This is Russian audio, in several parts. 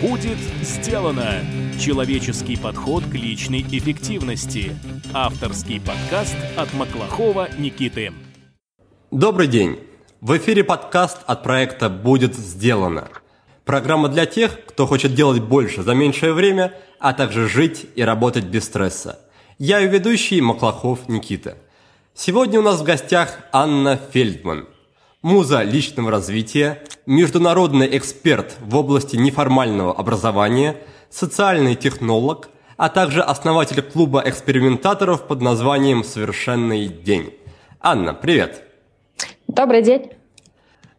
Будет сделано! Человеческий подход к личной эффективности. Авторский подкаст от Маклахова Никиты. Добрый день! В эфире подкаст от проекта «Будет сделано». Программа для тех, кто хочет делать больше за меньшее время, а также жить и работать без стресса. Я ее ведущий Маклахов Никита. Сегодня у нас в гостях Анна Фельдман – муза личного развития, международный эксперт в области неформального образования, социальный технолог, а также основатель клуба экспериментаторов под названием «Совершенный день». Анна, привет! Добрый день!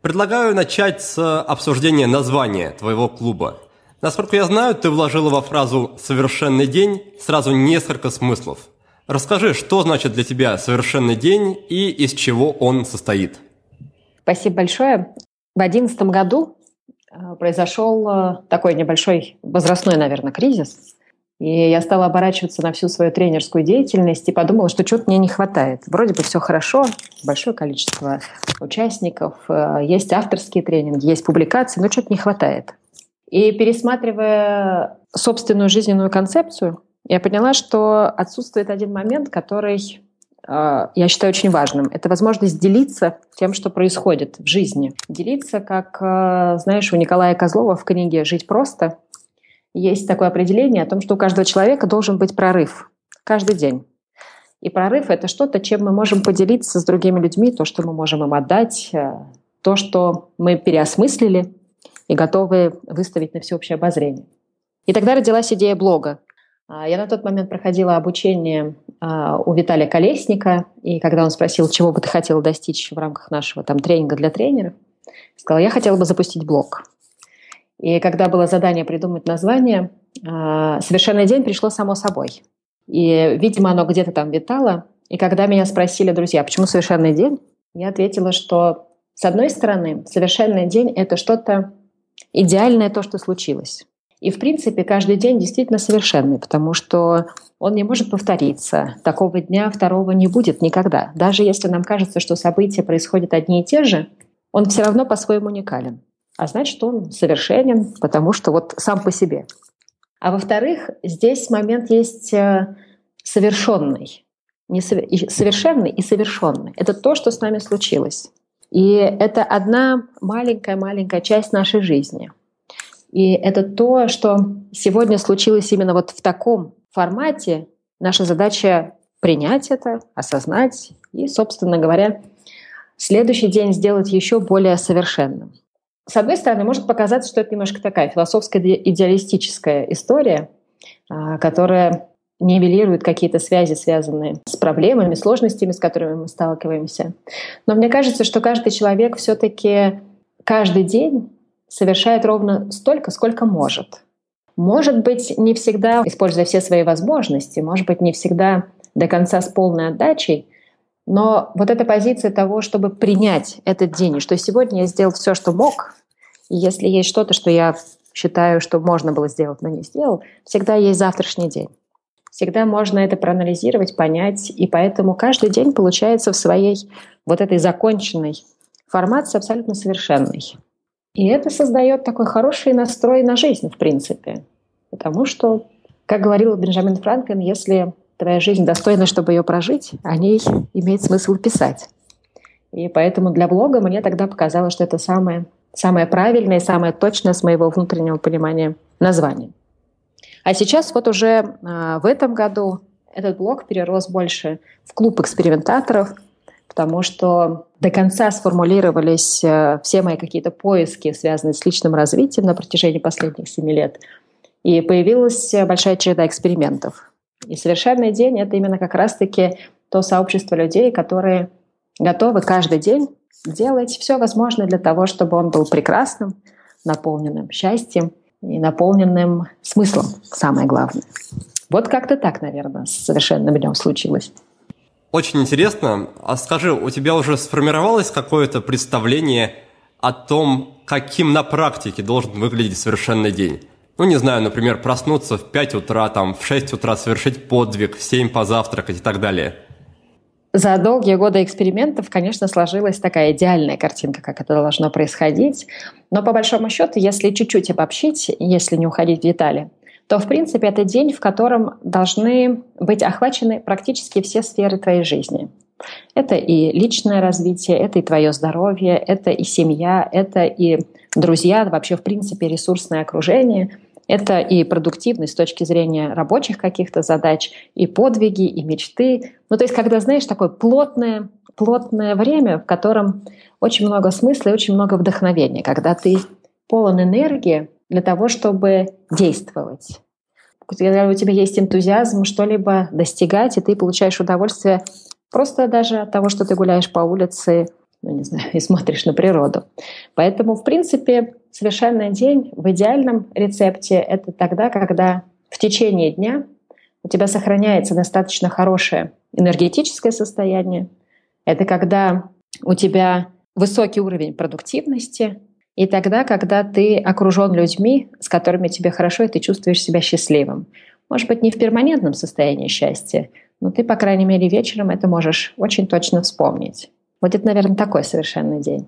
Предлагаю начать с обсуждения названия твоего клуба. Насколько я знаю, ты вложила во фразу «совершенный день» сразу несколько смыслов. Расскажи, что значит для тебя «совершенный день» и из чего он состоит – Спасибо большое. В 2011 году э, произошел э, такой небольшой возрастной, наверное, кризис. И я стала оборачиваться на всю свою тренерскую деятельность и подумала, что что-то мне не хватает. Вроде бы все хорошо, большое количество участников, э, есть авторские тренинги, есть публикации, но что-то не хватает. И пересматривая собственную жизненную концепцию, я поняла, что отсутствует один момент, который я считаю очень важным. Это возможность делиться тем, что происходит в жизни. Делиться, как, а, знаешь, у Николая Козлова в книге «Жить просто» есть такое определение о том, что у каждого человека должен быть прорыв каждый день. И прорыв — это что-то, чем мы можем поделиться с другими людьми, то, что мы можем им отдать, а, то, что мы переосмыслили и готовы выставить на всеобщее обозрение. И тогда родилась идея блога. Я на тот момент проходила обучение а, у Виталия Колесника, и когда он спросил, чего бы ты хотела достичь в рамках нашего там тренинга для тренеров, сказала, я хотела бы запустить блог. И когда было задание придумать название, а, «Совершенный день» пришло само собой. И, видимо, оно где-то там витало. И когда меня спросили друзья, почему «Совершенный день», я ответила, что, с одной стороны, «Совершенный день» — это что-то идеальное, то, что случилось. И, в принципе, каждый день действительно совершенный, потому что он не может повториться. Такого дня второго не будет никогда. Даже если нам кажется, что события происходят одни и те же, он все равно по-своему уникален. А значит, он совершенен, потому что вот сам по себе. А во-вторых, здесь момент есть э, совершенный. Не совершенный и совершенный. Это то, что с нами случилось. И это одна маленькая-маленькая часть нашей жизни – и это то, что сегодня случилось именно вот в таком формате. Наша задача принять это, осознать и, собственно говоря, следующий день сделать еще более совершенным. С одной стороны, может показаться, что это немножко такая философская идеалистическая история, а, которая нивелирует какие-то связи, связанные с проблемами, сложностями, с которыми мы сталкиваемся. Но мне кажется, что каждый человек все-таки каждый день совершает ровно столько, сколько может. Может быть, не всегда, используя все свои возможности, может быть, не всегда до конца с полной отдачей, но вот эта позиция того, чтобы принять этот день, что сегодня я сделал все, что мог, и если есть что-то, что я считаю, что можно было сделать, но не сделал, всегда есть завтрашний день. Всегда можно это проанализировать, понять, и поэтому каждый день получается в своей вот этой законченной формации абсолютно совершенной. И это создает такой хороший настрой на жизнь, в принципе. Потому что, как говорил Бенджамин Франклин, если твоя жизнь достойна, чтобы ее прожить, о ней имеет смысл писать. И поэтому для блога мне тогда показалось, что это самое, самое правильное и самое точное с моего внутреннего понимания название. А сейчас вот уже а, в этом году этот блог перерос больше в клуб экспериментаторов – потому что до конца сформулировались э, все мои какие-то поиски, связанные с личным развитием на протяжении последних семи лет. И появилась большая череда экспериментов. И «Совершенный день» — это именно как раз-таки то сообщество людей, которые готовы каждый день делать все возможное для того, чтобы он был прекрасным, наполненным счастьем и наполненным смыслом, самое главное. Вот как-то так, наверное, с совершенным днем случилось. Очень интересно. А скажи, у тебя уже сформировалось какое-то представление о том, каким на практике должен выглядеть совершенный день? Ну, не знаю, например, проснуться в 5 утра, там, в 6 утра совершить подвиг, в 7 позавтракать и так далее. за долгие годы экспериментов, конечно, сложилась такая идеальная картинка, как это должно происходить. Но по большому счету, если чуть-чуть обобщить, если не уходить в детали, то, в принципе, это день, в котором должны быть охвачены практически все сферы твоей жизни. Это и личное развитие, это и твое здоровье, это и семья, это и друзья, вообще, в принципе, ресурсное окружение – это и продуктивность с точки зрения рабочих каких-то задач, и подвиги, и мечты. Ну, то есть, когда, знаешь, такое плотное, плотное время, в котором очень много смысла и очень много вдохновения, когда ты полон энергии для того, чтобы действовать. Когда у тебя есть энтузиазм что-либо достигать, и ты получаешь удовольствие просто даже от того, что ты гуляешь по улице, ну, не знаю, и смотришь на природу. Поэтому, в принципе, совершенный день в идеальном рецепте — это тогда, когда в течение дня у тебя сохраняется достаточно хорошее энергетическое состояние. Это когда у тебя высокий уровень продуктивности, и тогда, когда ты окружен людьми, с которыми тебе хорошо, и ты чувствуешь себя счастливым. Может быть, не в перманентном состоянии счастья, но ты, по крайней мере, вечером это можешь очень точно вспомнить. Вот это, наверное, такой совершенный день.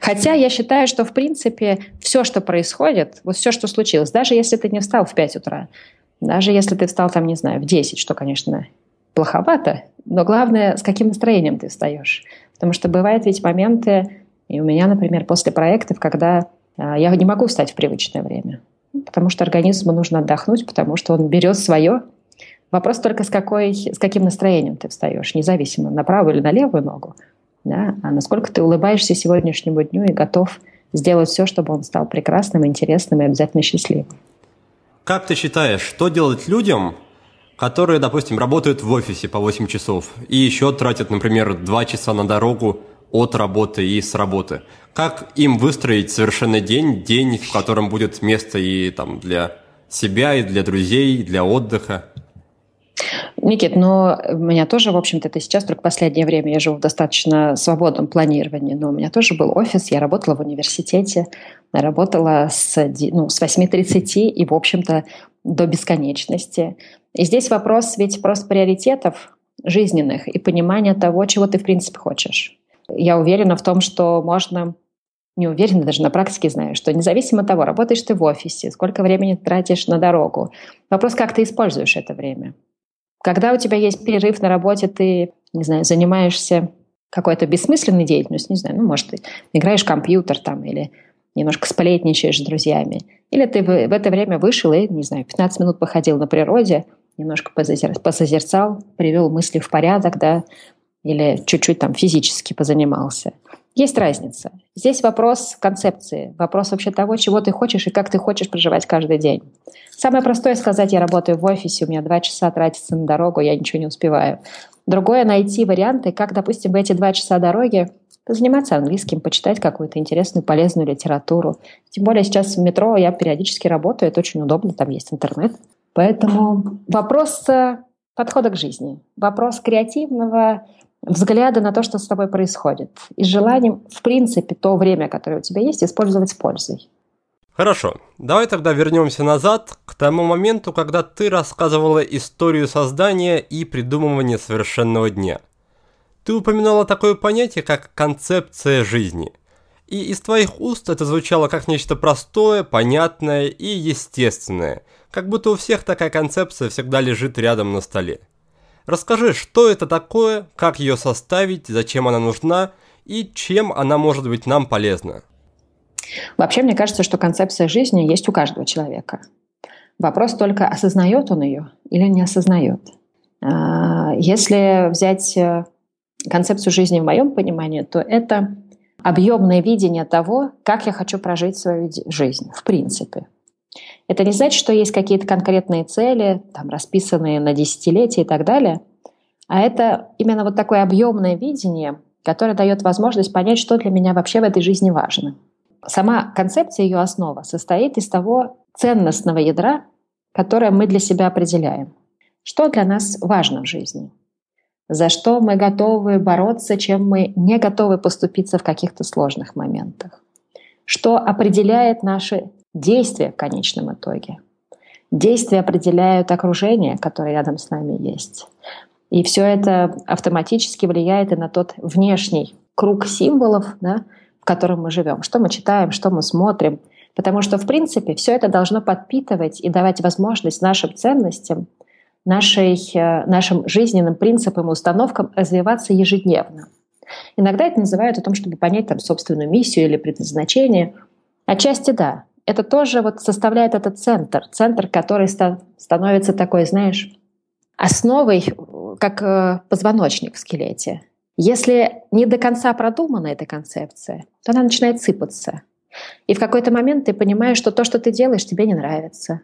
Хотя я считаю, что, в принципе, все, что происходит, вот все, что случилось, даже если ты не встал в 5 утра, даже если ты встал там, не знаю, в 10, что, конечно, плоховато, но главное, с каким настроением ты встаешь. Потому что бывают ведь моменты, и у меня, например, после проектов, когда а, я не могу встать в привычное время, потому что организму нужно отдохнуть, потому что он берет свое. Вопрос только, с, какой, с каким настроением ты встаешь, независимо, на правую или на левую ногу да, а насколько ты улыбаешься сегодняшнему дню и готов сделать все, чтобы он стал прекрасным, интересным и обязательно счастливым. Как ты считаешь, что делать людям, которые, допустим, работают в офисе по 8 часов и еще тратят, например, 2 часа на дорогу от работы и с работы? Как им выстроить совершенный день, день, в котором будет место и там для себя, и для друзей, и для отдыха? Никит, но у меня тоже, в общем-то, это сейчас только последнее время я живу в достаточно свободном планировании, но у меня тоже был офис, я работала в университете, работала с, ну, с 8.30 и, в общем-то, до бесконечности. И здесь вопрос ведь просто приоритетов жизненных и понимания того, чего ты, в принципе, хочешь. Я уверена в том, что можно не уверена, даже на практике знаю, что независимо от того, работаешь ты в офисе, сколько времени тратишь на дорогу, вопрос, как ты используешь это время. Когда у тебя есть перерыв на работе, ты, не знаю, занимаешься какой-то бессмысленной деятельностью, не знаю, ну, может, ты играешь в компьютер там или немножко сплетничаешь с друзьями. Или ты в, это время вышел и, не знаю, 15 минут походил на природе, немножко позазер, посозерцал, привел мысли в порядок, да, или чуть-чуть там физически позанимался. Есть разница. Здесь вопрос концепции, вопрос вообще того, чего ты хочешь и как ты хочешь проживать каждый день. Самое простое сказать, я работаю в офисе, у меня два часа тратится на дорогу, я ничего не успеваю. Другое найти варианты, как, допустим, в эти два часа дороги заниматься английским, почитать какую-то интересную, полезную литературу. Тем более сейчас в метро я периодически работаю, это очень удобно, там есть интернет. Поэтому вопрос э, подхода к жизни, вопрос креативного взгляда на то, что с тобой происходит, и желанием, в принципе, то время, которое у тебя есть, использовать с пользой. Хорошо, давай тогда вернемся назад к тому моменту, когда ты рассказывала историю создания и придумывания совершенного дня. Ты упоминала такое понятие, как концепция жизни. И из твоих уст это звучало как нечто простое, понятное и естественное, как будто у всех такая концепция всегда лежит рядом на столе. Расскажи, что это такое, как ее составить, зачем она нужна и чем она может быть нам полезна. Вообще, мне кажется, что концепция жизни есть у каждого человека. Вопрос только, осознает он ее или не осознает. А, если взять э, концепцию жизни в моем понимании, то это объемное видение того, как я хочу прожить свою жизнь, в принципе. Это не значит, что есть какие-то конкретные цели, там, расписанные на десятилетия и так далее, а это именно вот такое объемное видение, которое дает возможность понять, что для меня вообще в этой жизни важно. Сама концепция, ее основа, состоит из того ценностного ядра, которое мы для себя определяем. Что для нас важно в жизни? За что мы готовы бороться, чем мы не готовы поступиться в каких-то сложных моментах? Что определяет наши действия в конечном итоге. Действия определяют окружение, которое рядом с нами есть. И все это автоматически влияет и на тот внешний круг символов, да, в котором мы живем. Что мы читаем, что мы смотрим. Потому что, в принципе, все это должно подпитывать и давать возможность нашим ценностям, нашей, э, нашим жизненным принципам и установкам развиваться ежедневно. Иногда это называют о том, чтобы понять там, собственную миссию или предназначение. Отчасти да. Это тоже вот составляет этот центр. Центр, который ста- становится такой, знаешь, основой, как э, позвоночник в скелете. Если не до конца продумана эта концепция, то она начинает сыпаться. И в какой-то момент ты понимаешь, что то, что ты делаешь, тебе не нравится.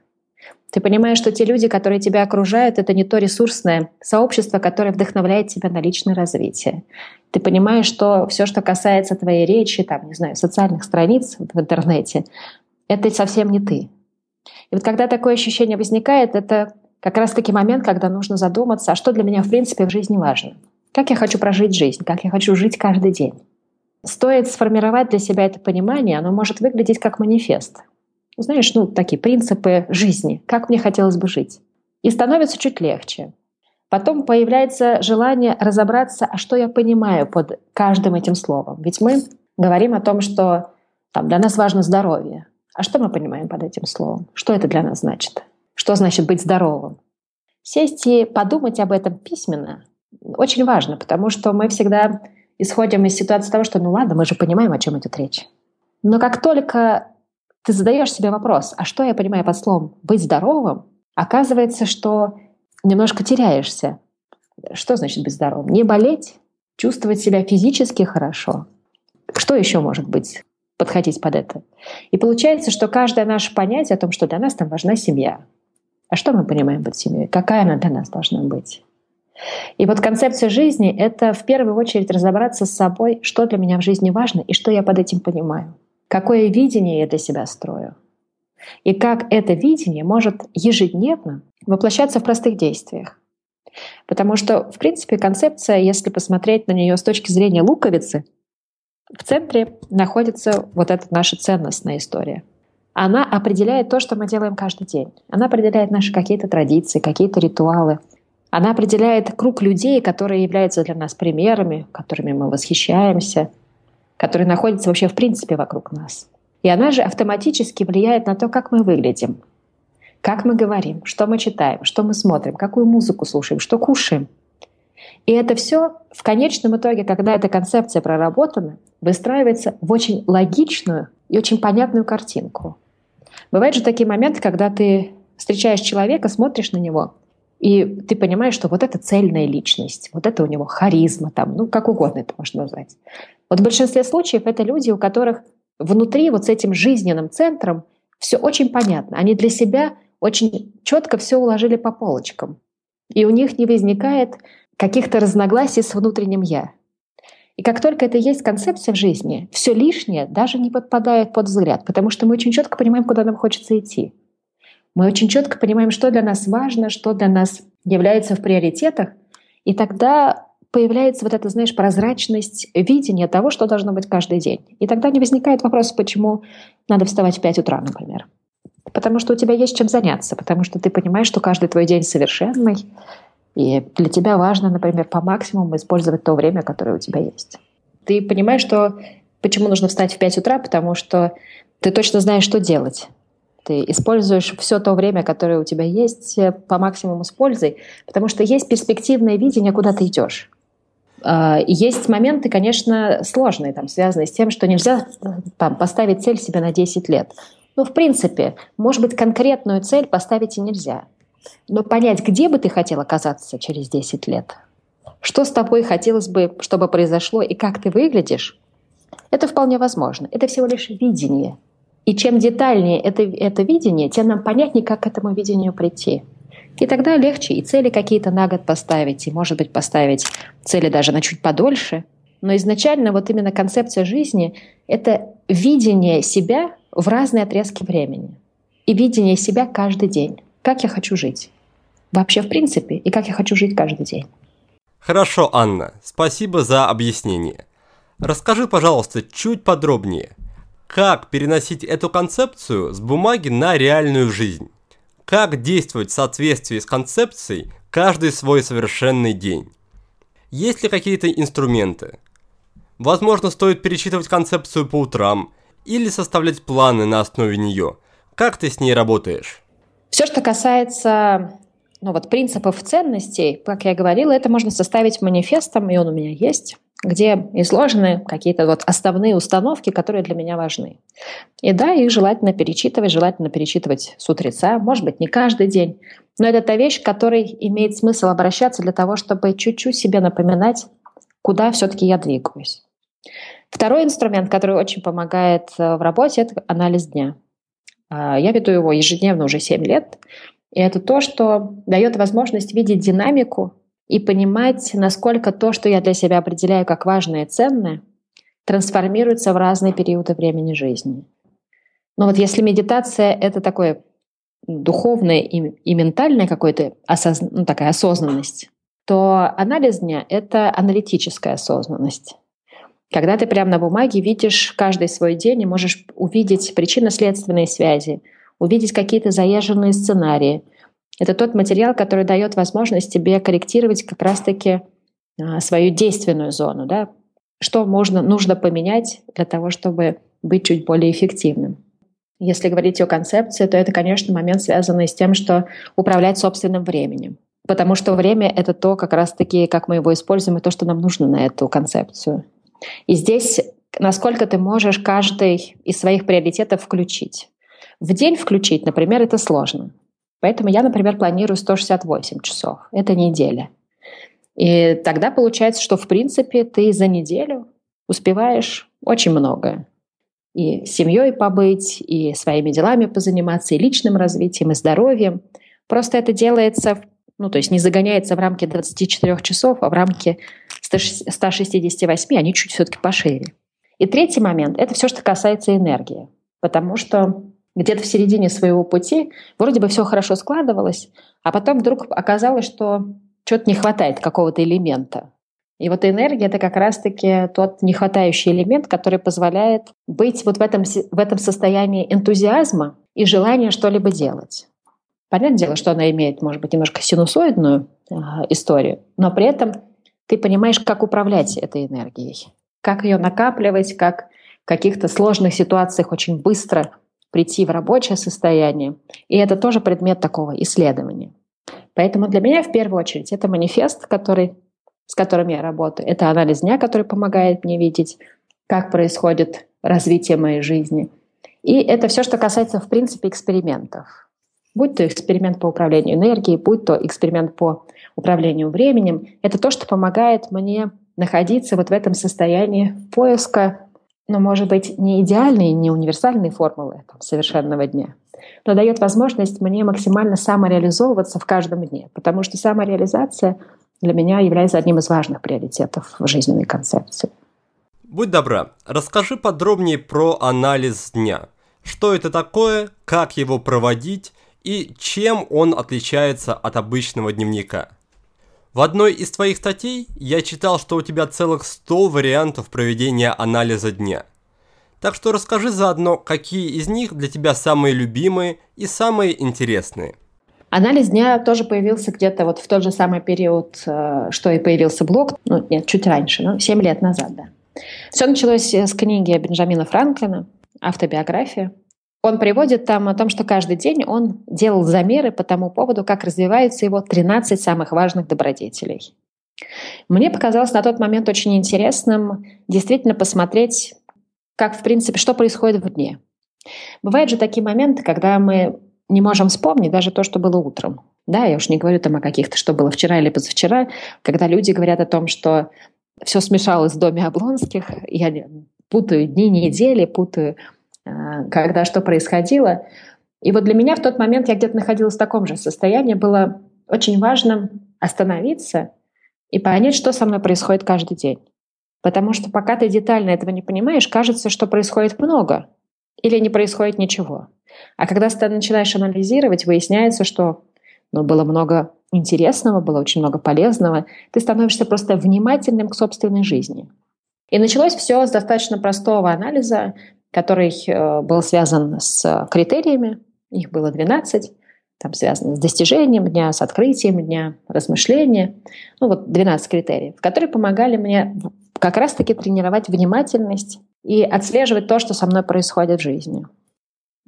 Ты понимаешь, что те люди, которые тебя окружают, это не то ресурсное сообщество, которое вдохновляет тебя на личное развитие. Ты понимаешь, что все, что касается твоей речи, там, не знаю, социальных страниц в интернете, это совсем не ты. И вот когда такое ощущение возникает, это как раз-таки момент, когда нужно задуматься, а что для меня в принципе в жизни важно. Как я хочу прожить жизнь, как я хочу жить каждый день. Стоит сформировать для себя это понимание, оно может выглядеть как манифест. Знаешь, ну, такие принципы жизни, как мне хотелось бы жить. И становится чуть легче. Потом появляется желание разобраться, а что я понимаю под каждым этим словом. Ведь мы говорим о том, что там, для нас важно здоровье. А что мы понимаем под этим словом? Что это для нас значит? Что значит быть здоровым? Сесть и подумать об этом письменно очень важно, потому что мы всегда исходим из ситуации того, что ну ладно, мы же понимаем, о чем идет речь. Но как только ты задаешь себе вопрос, а что я понимаю под словом «быть здоровым», оказывается, что немножко теряешься. Что значит быть здоровым? Не болеть, чувствовать себя физически хорошо. Что еще может быть? подходить под это. И получается, что каждое наше понятие о том, что для нас там важна семья. А что мы понимаем под семьей? Какая она для нас должна быть? И вот концепция жизни — это в первую очередь разобраться с собой, что для меня в жизни важно и что я под этим понимаю. Какое видение я для себя строю. И как это видение может ежедневно воплощаться в простых действиях. Потому что, в принципе, концепция, если посмотреть на нее с точки зрения луковицы, в центре находится вот эта наша ценностная история. Она определяет то, что мы делаем каждый день. Она определяет наши какие-то традиции, какие-то ритуалы. Она определяет круг людей, которые являются для нас примерами, которыми мы восхищаемся, которые находятся вообще в принципе вокруг нас. И она же автоматически влияет на то, как мы выглядим, как мы говорим, что мы читаем, что мы смотрим, какую музыку слушаем, что кушаем – и это все в конечном итоге, когда эта концепция проработана, выстраивается в очень логичную и очень понятную картинку. Бывают же такие моменты, когда ты встречаешь человека, смотришь на него, и ты понимаешь, что вот это цельная личность, вот это у него харизма, там, ну, как угодно это можно назвать. Вот в большинстве случаев это люди, у которых внутри вот с этим жизненным центром все очень понятно. Они для себя очень четко все уложили по полочкам. И у них не возникает каких-то разногласий с внутренним «я». И как только это есть концепция в жизни, все лишнее даже не подпадает под взгляд, потому что мы очень четко понимаем, куда нам хочется идти. Мы очень четко понимаем, что для нас важно, что для нас является в приоритетах, и тогда появляется вот эта, знаешь, прозрачность видения того, что должно быть каждый день. И тогда не возникает вопрос, почему надо вставать в 5 утра, например. Потому что у тебя есть чем заняться, потому что ты понимаешь, что каждый твой день совершенный, и для тебя важно, например, по максимуму использовать то время, которое у тебя есть. Ты понимаешь, что почему нужно встать в 5 утра, потому что ты точно знаешь, что делать. Ты используешь все то время, которое у тебя есть, э, по максимуму с пользой, потому что есть перспективное видение, куда ты идешь. А, есть моменты, конечно, сложные, там, связанные с тем, что нельзя там, поставить цель себе на 10 лет. Ну, в принципе, может быть, конкретную цель поставить и нельзя – но понять, где бы ты хотел оказаться через 10 лет, что с тобой хотелось бы, чтобы произошло и как ты выглядишь, это вполне возможно. Это всего лишь видение. И чем детальнее это, это видение, тем нам понятнее, как к этому видению прийти. И тогда легче и цели какие-то на год поставить, и, может быть, поставить цели даже на чуть подольше. Но изначально вот именно концепция жизни — это видение себя в разные отрезки времени. И видение себя каждый день как я хочу жить. Вообще, в принципе, и как я хочу жить каждый день. Хорошо, Анна, спасибо за объяснение. Расскажи, пожалуйста, чуть подробнее, как переносить эту концепцию с бумаги на реальную жизнь? Как действовать в соответствии с концепцией, каждый свой совершенный день. Есть ли какие-то инструменты? Возможно, стоит перечитывать концепцию по утрам или составлять планы на основе нее. Как ты с ней работаешь? Все, что касается ну, вот, принципов ценностей, как я говорила, это можно составить манифестом, и он у меня есть где изложены какие-то вот основные установки, которые для меня важны. И да, их желательно перечитывать, желательно перечитывать с утреца, может быть, не каждый день, но это та вещь, к которой имеет смысл обращаться для того, чтобы чуть-чуть себе напоминать, куда все-таки я двигаюсь. Второй инструмент, который очень помогает э, в работе, это анализ дня. А, я веду его ежедневно уже 7 лет, и это то, что дает возможность видеть динамику и понимать, насколько то, что я для себя определяю как важное и ценное, трансформируется в разные периоды времени жизни. Но вот если медитация — это такое духовное и, и ментальное какое-то осоз... ну, такая осознанность, то анализ дня — это аналитическая осознанность. Когда ты прямо на бумаге видишь каждый свой день и можешь увидеть причинно-следственные связи, увидеть какие-то заезженные сценарии — это тот материал, который дает возможность тебе корректировать как раз-таки а, свою действенную зону, да? что можно, нужно поменять для того, чтобы быть чуть более эффективным. Если говорить о концепции, то это, конечно, момент, связанный с тем, что управлять собственным временем. Потому что время — это то, как раз-таки, как мы его используем, и то, что нам нужно на эту концепцию. И здесь насколько ты можешь каждый из своих приоритетов включить. В день включить, например, это сложно. Поэтому я, например, планирую 168 часов. Это неделя. И тогда получается, что в принципе ты за неделю успеваешь очень многое. И семьей побыть, и своими делами позаниматься, и личным развитием, и здоровьем. Просто это делается, ну то есть не загоняется в рамки 24 часов, а в рамки 168, они чуть все-таки пошире. И третий момент – это все, что касается энергии. Потому что где-то в середине своего пути вроде бы все хорошо складывалось, а потом вдруг оказалось, что что-то не хватает какого-то элемента. И вот энергия — это как раз-таки тот нехватающий элемент, который позволяет быть вот в этом, в этом состоянии энтузиазма и желания что-либо делать. Понятное дело, что она имеет, может быть, немножко синусоидную э, историю, но при этом ты понимаешь, как управлять этой энергией, как ее накапливать, как в каких-то сложных ситуациях очень быстро прийти в рабочее состояние. И это тоже предмет такого исследования. Поэтому для меня в первую очередь это манифест, который, с которым я работаю. Это анализ дня, который помогает мне видеть, как происходит развитие моей жизни. И это все, что касается, в принципе, экспериментов. Будь то эксперимент по управлению энергией, будь то эксперимент по управлению временем, это то, что помогает мне находиться вот в этом состоянии поиска но, может быть, не идеальные, не универсальные формулы там, совершенного дня, но дает возможность мне максимально самореализовываться в каждом дне, потому что самореализация для меня является одним из важных приоритетов в жизненной концепции. Будь добра, расскажи подробнее про анализ дня. Что это такое, как его проводить и чем он отличается от обычного дневника? В одной из твоих статей я читал, что у тебя целых 100 вариантов проведения анализа дня. Так что расскажи заодно, какие из них для тебя самые любимые и самые интересные. Анализ дня тоже появился где-то вот в тот же самый период, э, что и появился блог, ну нет, чуть раньше, ну 7 лет назад, да. Все началось с книги Бенджамина Франклина «Автобиография». Он приводит там о том, что каждый день он делал замеры по тому поводу, как развиваются его 13 самых важных добродетелей. Мне показалось на тот момент очень интересным действительно посмотреть, как, в принципе, что происходит в дне. Бывают же такие моменты, когда мы не можем вспомнить даже то, что было утром. Да, я уж не говорю там о каких-то, что было вчера или позавчера, когда люди говорят о том, что все смешалось в доме Облонских, я путаю дни, недели, путаю когда что происходило. И вот для меня в тот момент я где-то находилась в таком же состоянии. Было очень важно остановиться и понять, что со мной происходит каждый день. Потому что пока ты детально этого не понимаешь, кажется, что происходит много или не происходит ничего. А когда ты начинаешь анализировать, выясняется, что ну, было много интересного, было очень много полезного. Ты становишься просто внимательным к собственной жизни. И началось все с достаточно простого анализа который э, был связан с критериями, их было 12, там связаны с достижением дня, с открытием дня, размышления. Ну вот 12 критериев, которые помогали мне как раз-таки тренировать внимательность и отслеживать то, что со мной происходит в жизни.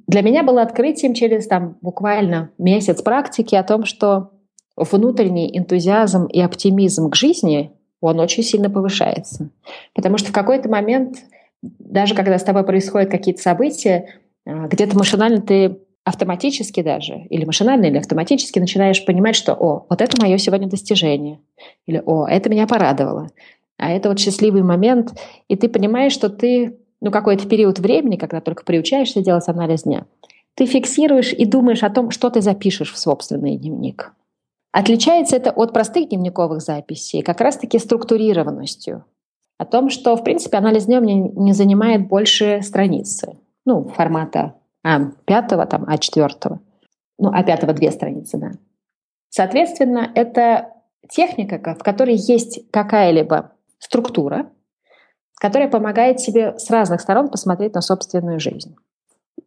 Для меня было открытием через там, буквально месяц практики о том, что внутренний энтузиазм и оптимизм к жизни, он очень сильно повышается. Потому что в какой-то момент, даже когда с тобой происходят какие-то события, а, где-то машинально ты автоматически даже, или машинально, или автоматически начинаешь понимать, что «О, вот это мое сегодня достижение», или «О, это меня порадовало», а это вот счастливый момент, и ты понимаешь, что ты, ну, какой-то период времени, когда только приучаешься делать анализ дня, ты фиксируешь и думаешь о том, что ты запишешь в собственный дневник. Отличается это от простых дневниковых записей как раз-таки структурированностью. О том, что, в принципе, анализ дня мне не занимает больше страницы. Ну, формата А5, там, А4. Ну, А5 две страницы, да. Соответственно, это техника, в которой есть какая-либо структура, которая помогает себе с разных сторон посмотреть на собственную жизнь.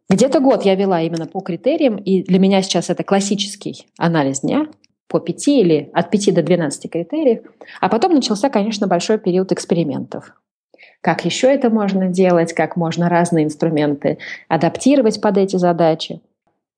Где-то год я вела именно по критериям, и для меня сейчас это классический анализ дня по 5 или от 5 до 12 критериев. А потом начался, конечно, большой период экспериментов. Как еще это можно делать, как можно разные инструменты адаптировать под эти задачи.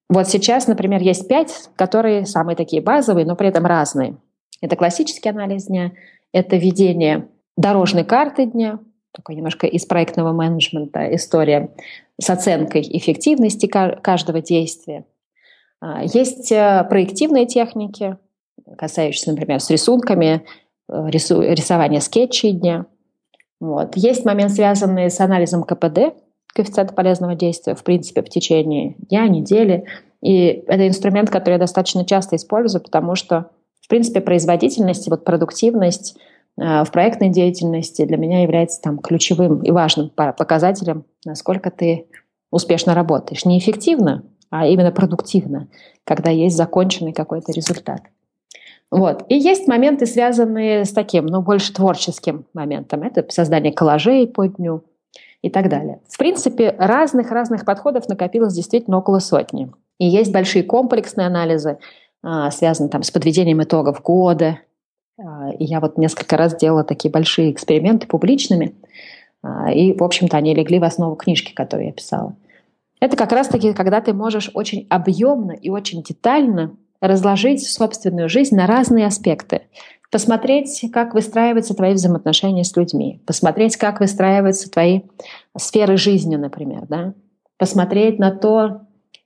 Вот сейчас, например, есть пять, которые самые такие базовые, но при этом разные. Это классический анализ дня, это ведение дорожной карты дня, такой немножко из проектного менеджмента история с оценкой эффективности каждого действия. А, есть э, проективные техники, касающиеся, например, с рисунками, э, рису, рисования скетчей дня. Вот. Есть момент, связанный с анализом КПД, коэффициента полезного действия, в принципе, в течение дня, недели. И это инструмент, который я достаточно часто использую, потому что, в принципе, производительность и вот продуктивность э, в проектной деятельности для меня является там ключевым и важным показателем, насколько ты успешно работаешь. Не эффективно, а именно продуктивно, когда есть законченный какой-то результат. Вот. И есть моменты, связанные с таким, ну, больше творческим моментом. Это создание коллажей по дню и так далее. В принципе, разных-разных подходов накопилось действительно около сотни. И есть большие комплексные анализы, а, связанные там с подведением итогов года. А, и я вот несколько раз делала такие большие эксперименты публичными. А, и, в общем-то, они легли в основу книжки, которую я писала. Это как раз-таки, когда ты можешь очень объемно и очень детально разложить собственную жизнь на разные аспекты. Посмотреть, как выстраиваются твои взаимоотношения с людьми. Посмотреть, как выстраиваются твои сферы жизни, например. Да? Посмотреть на то,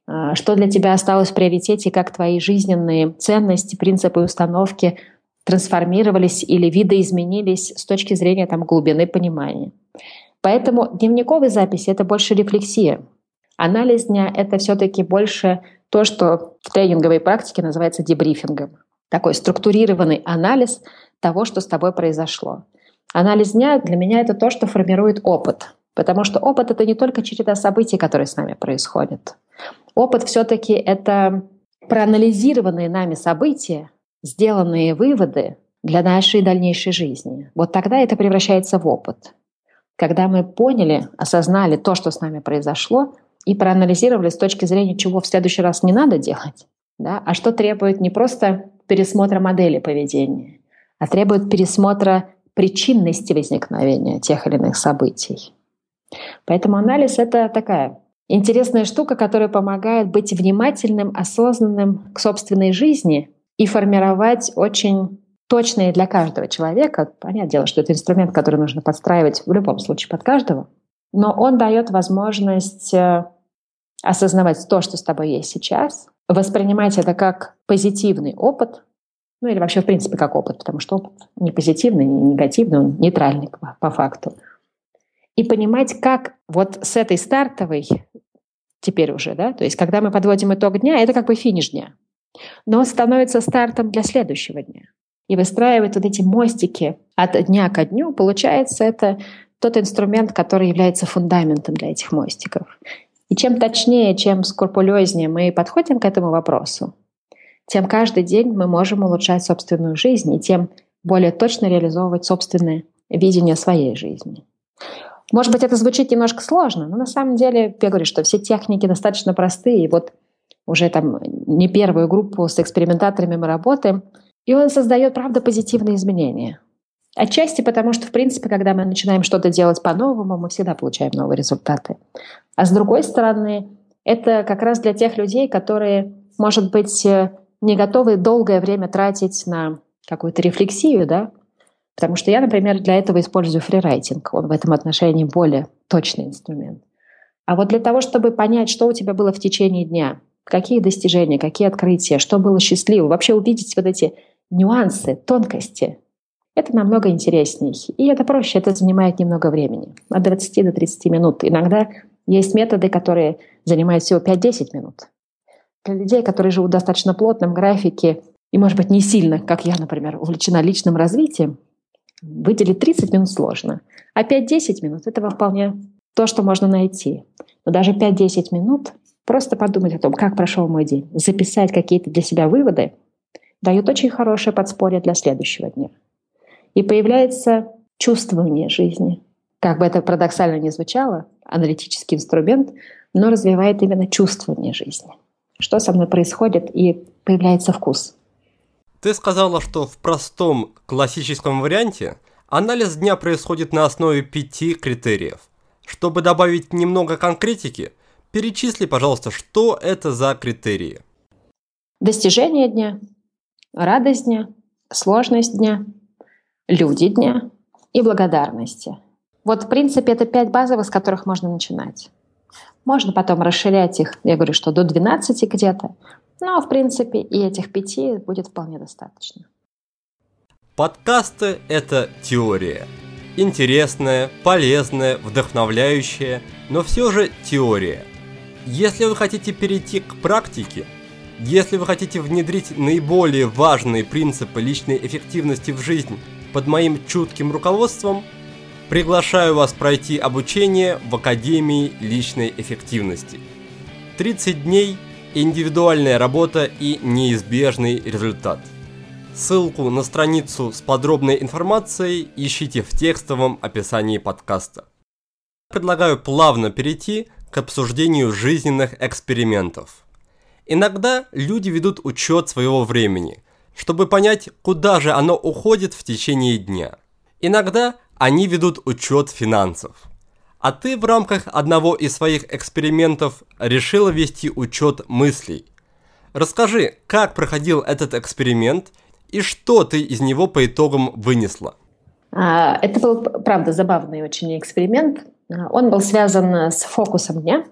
а, что для тебя осталось в приоритете, как твои жизненные ценности, принципы и установки трансформировались или видоизменились с точки зрения там, глубины понимания. Поэтому дневниковые записи — это больше рефлексия. Анализ дня — это все-таки больше то, что в тренинговой практике называется дебрифингом. Такой структурированный анализ того, что с тобой произошло. Анализ дня для меня это то, что формирует опыт. Потому что опыт — это не только череда событий, которые с нами происходят. Опыт все-таки это проанализированные нами события, сделанные выводы для нашей дальнейшей жизни. Вот тогда это превращается в опыт. Когда мы поняли, осознали то, что с нами произошло, и проанализировали с точки зрения, чего в следующий раз не надо делать, да, а что требует не просто пересмотра модели поведения, а требует пересмотра причинности возникновения тех или иных событий. Поэтому анализ — это такая интересная штука, которая помогает быть внимательным, осознанным к собственной жизни и формировать очень точные для каждого человека. Понятное дело, что это инструмент, который нужно подстраивать в любом случае под каждого, но он дает возможность э, осознавать то, что с тобой есть сейчас, воспринимать это как позитивный опыт, ну или вообще в принципе как опыт, потому что опыт не позитивный, не негативный, он нейтральный по, по факту. И понимать, как вот с этой стартовой, теперь уже, да, то есть когда мы подводим итог дня, это как бы финиш дня, но становится стартом для следующего дня. И выстраивать вот эти мостики от дня к дню, получается, это тот инструмент, который является фундаментом для этих мостиков. И чем точнее, чем скрупулезнее мы подходим к этому вопросу, тем каждый день мы можем улучшать собственную жизнь и тем более точно реализовывать собственное видение своей жизни. Может быть, это звучит немножко сложно, но на самом деле я говорю, что все техники достаточно простые. И вот уже там не первую группу с экспериментаторами мы работаем, и он создает, правда, позитивные изменения. Отчасти потому, что, в принципе, когда мы начинаем что-то делать по-новому, мы всегда получаем новые результаты. А с другой стороны, это как раз для тех людей, которые, может быть, э, не готовы долгое время тратить на какую-то рефлексию, да, потому что я, например, для этого использую фрирайтинг, он в этом отношении более точный инструмент. А вот для того, чтобы понять, что у тебя было в течение дня, какие достижения, какие открытия, что было счастливо, вообще увидеть вот эти нюансы, тонкости, это намного интересней. И это проще, это занимает немного времени, от 20 до 30 минут. Иногда есть методы, которые занимают всего 5-10 минут. Для людей, которые живут в достаточно плотном графике и, может быть, не сильно, как я, например, увлечена личным развитием, выделить 30 минут сложно. А 5-10 минут — этого вполне то, что можно найти. Но даже 5-10 минут просто подумать о том, как прошел мой день, записать какие-то для себя выводы, дает очень хорошее подспорье для следующего дня. И появляется чувствование жизни. Как бы это парадоксально ни звучало, аналитический инструмент, но развивает именно чувствование жизни. Что со мной происходит, и появляется вкус. Ты сказала, что в простом классическом варианте анализ дня происходит на основе пяти критериев. Чтобы добавить немного конкретики, перечисли, пожалуйста, что это за критерии. Достижение дня, радость дня, сложность дня, люди дня и благодарности. Вот, в принципе, это пять базовых, с которых можно начинать. Можно потом расширять их, я говорю, что до 12 где-то. Но, в принципе, и этих пяти будет вполне достаточно. Подкасты – это теория. Интересная, полезная, вдохновляющая, но все же теория. Если вы хотите перейти к практике, если вы хотите внедрить наиболее важные принципы личной эффективности в жизнь под моим чутким руководством, приглашаю вас пройти обучение в Академии личной эффективности. 30 дней, индивидуальная работа и неизбежный результат. Ссылку на страницу с подробной информацией ищите в текстовом описании подкаста. Предлагаю плавно перейти к обсуждению жизненных экспериментов. Иногда люди ведут учет своего времени, чтобы понять, куда же оно уходит в течение дня. Иногда они ведут учет финансов. А ты в рамках одного из своих экспериментов решила вести учет мыслей. Расскажи, как проходил этот эксперимент и что ты из него по итогам вынесла. А, это был, правда, забавный очень эксперимент. Он был связан с фокусом дня.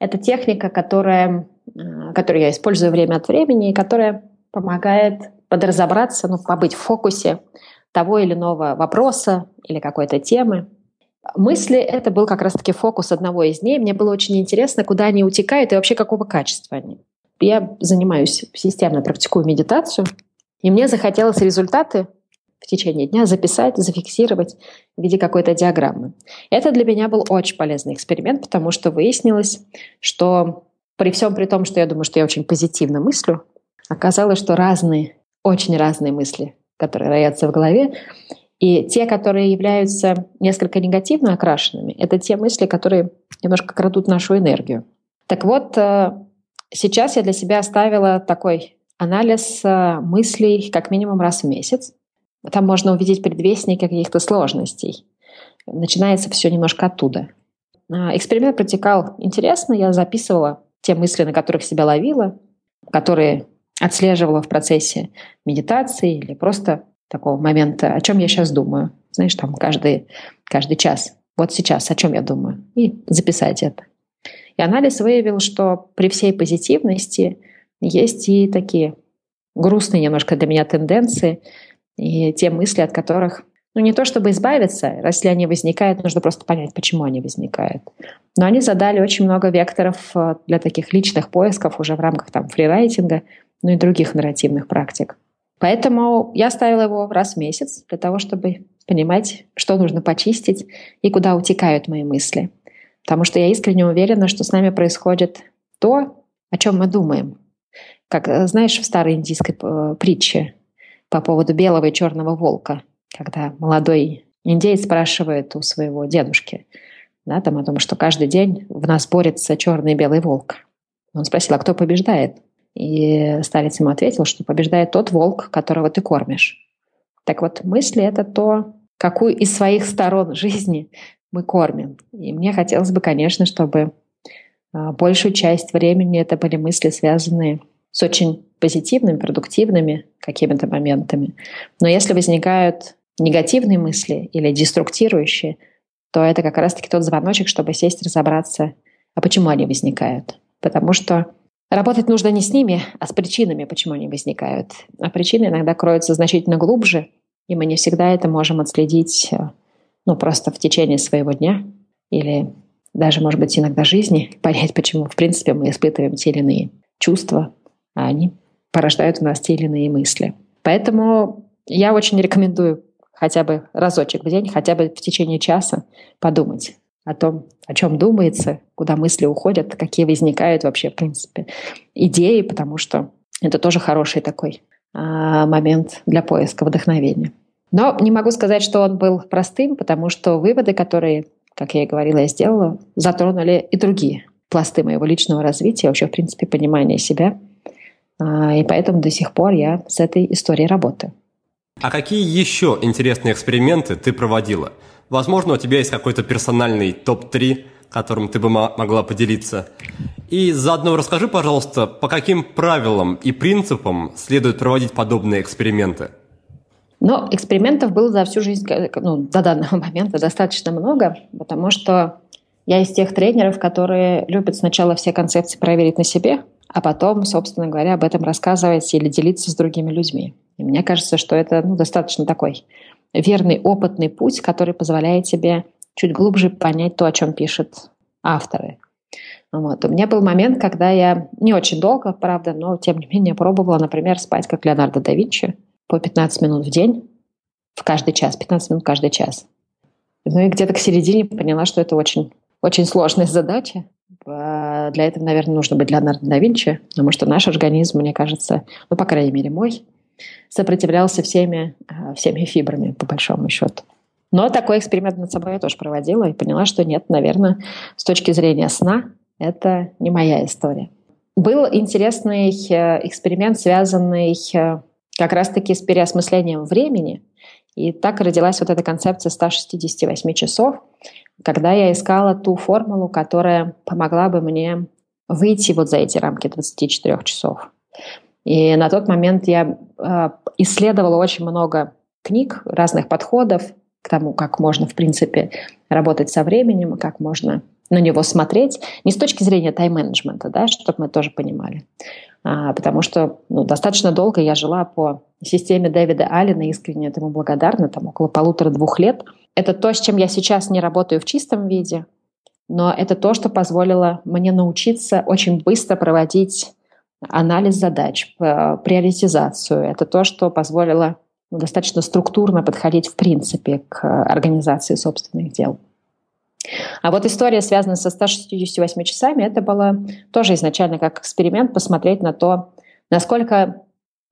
Это техника, которая, которую я использую время от времени и которая помогает подразобраться, ну, побыть в фокусе того или иного вопроса или какой-то темы. Мысли — это был как раз-таки фокус одного из дней. Мне было очень интересно, куда они утекают и вообще какого качества они. Я занимаюсь системно, практикую медитацию, и мне захотелось результаты в течение дня записать, зафиксировать в виде какой-то диаграммы. Это для меня был очень полезный эксперимент, потому что выяснилось, что при всем при том, что я думаю, что я очень позитивно мыслю, оказалось, что разные, очень разные мысли, которые роятся в голове, и те, которые являются несколько негативно окрашенными, это те мысли, которые немножко крадут нашу энергию. Так вот, э, сейчас я для себя оставила такой анализ э, мыслей как минимум раз в месяц. Там можно увидеть предвестники каких-то сложностей. Начинается все немножко оттуда. А, эксперимент протекал интересно. Я записывала те мысли, на которых себя ловила, которые отслеживала в процессе медитации или просто такого момента, о чем я сейчас думаю. Знаешь, там каждый, каждый час. Вот сейчас, о чем я думаю. И записать это. И анализ выявил, что при всей позитивности есть и такие грустные немножко для меня тенденции, и те мысли, от которых, ну не то чтобы избавиться, если они возникают, нужно просто понять, почему они возникают. Но они задали очень много векторов э, для таких личных поисков уже в рамках там фрирайтинга, ну и других нарративных практик. Поэтому я ставила его раз в месяц для того, чтобы понимать, что нужно почистить и куда утекают мои мысли. Потому что я искренне уверена, что с нами происходит то, о чем мы думаем. Как э, знаешь, в старой индийской э, притче по поводу белого и черного волка, когда молодой индейец спрашивает у своего дедушки, да, там о том, что каждый день в нас борется черный и белый волк. Он спросил, а кто побеждает? И старец ему ответил, что побеждает тот волк, которого ты кормишь. Так вот, мысли — это то, какую из своих сторон жизни мы кормим. И мне хотелось бы, конечно, чтобы а, большую часть времени это были мысли, связанные с очень позитивными, продуктивными какими-то моментами. Но если возникают негативные мысли или деструктирующие, то это как раз-таки тот звоночек, чтобы сесть, разобраться, а почему они возникают. Потому что работать нужно не с ними, а с причинами, почему они возникают. А причины иногда кроются значительно глубже, и мы не всегда это можем отследить э, ну, просто в течение своего дня или даже, может быть, иногда жизни, понять, почему, в принципе, мы испытываем те или иные чувства, а они порождают у нас те или иные мысли. Поэтому я очень рекомендую хотя бы разочек в день, хотя бы в течение часа подумать о том, о чем думается, куда мысли уходят, какие возникают вообще, в принципе, идеи, потому что это тоже хороший такой а, момент для поиска вдохновения. Но не могу сказать, что он был простым, потому что выводы, которые, как я и говорила, я сделала, затронули и другие пласты моего личного развития, вообще, в принципе, понимания себя. А, и поэтому до сих пор я с этой историей работаю. А какие еще интересные эксперименты ты проводила? Возможно, у тебя есть какой-то персональный топ-3, которым ты бы могла поделиться. И заодно расскажи, пожалуйста, по каким правилам и принципам следует проводить подобные эксперименты? Но экспериментов было за всю жизнь, ну, до данного момента достаточно много, потому что я из тех тренеров, которые любят сначала все концепции проверить на себе, а потом, собственно говоря, об этом рассказывать или делиться с другими людьми. И мне кажется, что это ну, достаточно такой верный, опытный путь, который позволяет тебе чуть глубже понять то, о чем пишут авторы. Вот. У меня был момент, когда я не очень долго, правда, но тем не менее пробовала, например, спать как Леонардо да Винчи по 15 минут в день, в каждый час, 15 минут каждый час. Ну и где-то к середине поняла, что это очень, очень сложная задача, Э, для этого, наверное, нужно быть Леонардо да Винчи, потому что наш организм, мне кажется, ну, по крайней мере, мой, сопротивлялся всеми, э, всеми фибрами, по большому счету. Но такой эксперимент над собой я тоже проводила и поняла, что нет, наверное, с точки зрения сна это не моя история. Был интересный э, эксперимент, связанный как раз-таки с переосмыслением времени. И так родилась вот эта концепция 168 часов, когда я искала ту формулу, которая помогла бы мне выйти вот за эти рамки 24 часов. И на тот момент я э, исследовала очень много книг, разных подходов к тому, как можно, в принципе, работать со временем, как можно на него смотреть, не с точки зрения тайм-менеджмента, да, чтобы мы тоже понимали, а, потому что ну, достаточно долго я жила по системе Дэвида Аллена, искренне этому благодарна, там около полутора-двух лет. Это то, с чем я сейчас не работаю в чистом виде, но это то, что позволило мне научиться очень быстро проводить анализ задач, приоритизацию. Это то, что позволило достаточно структурно подходить в принципе к организации собственных дел. А вот история, связанная со 168 часами, это было тоже изначально как эксперимент посмотреть на то, насколько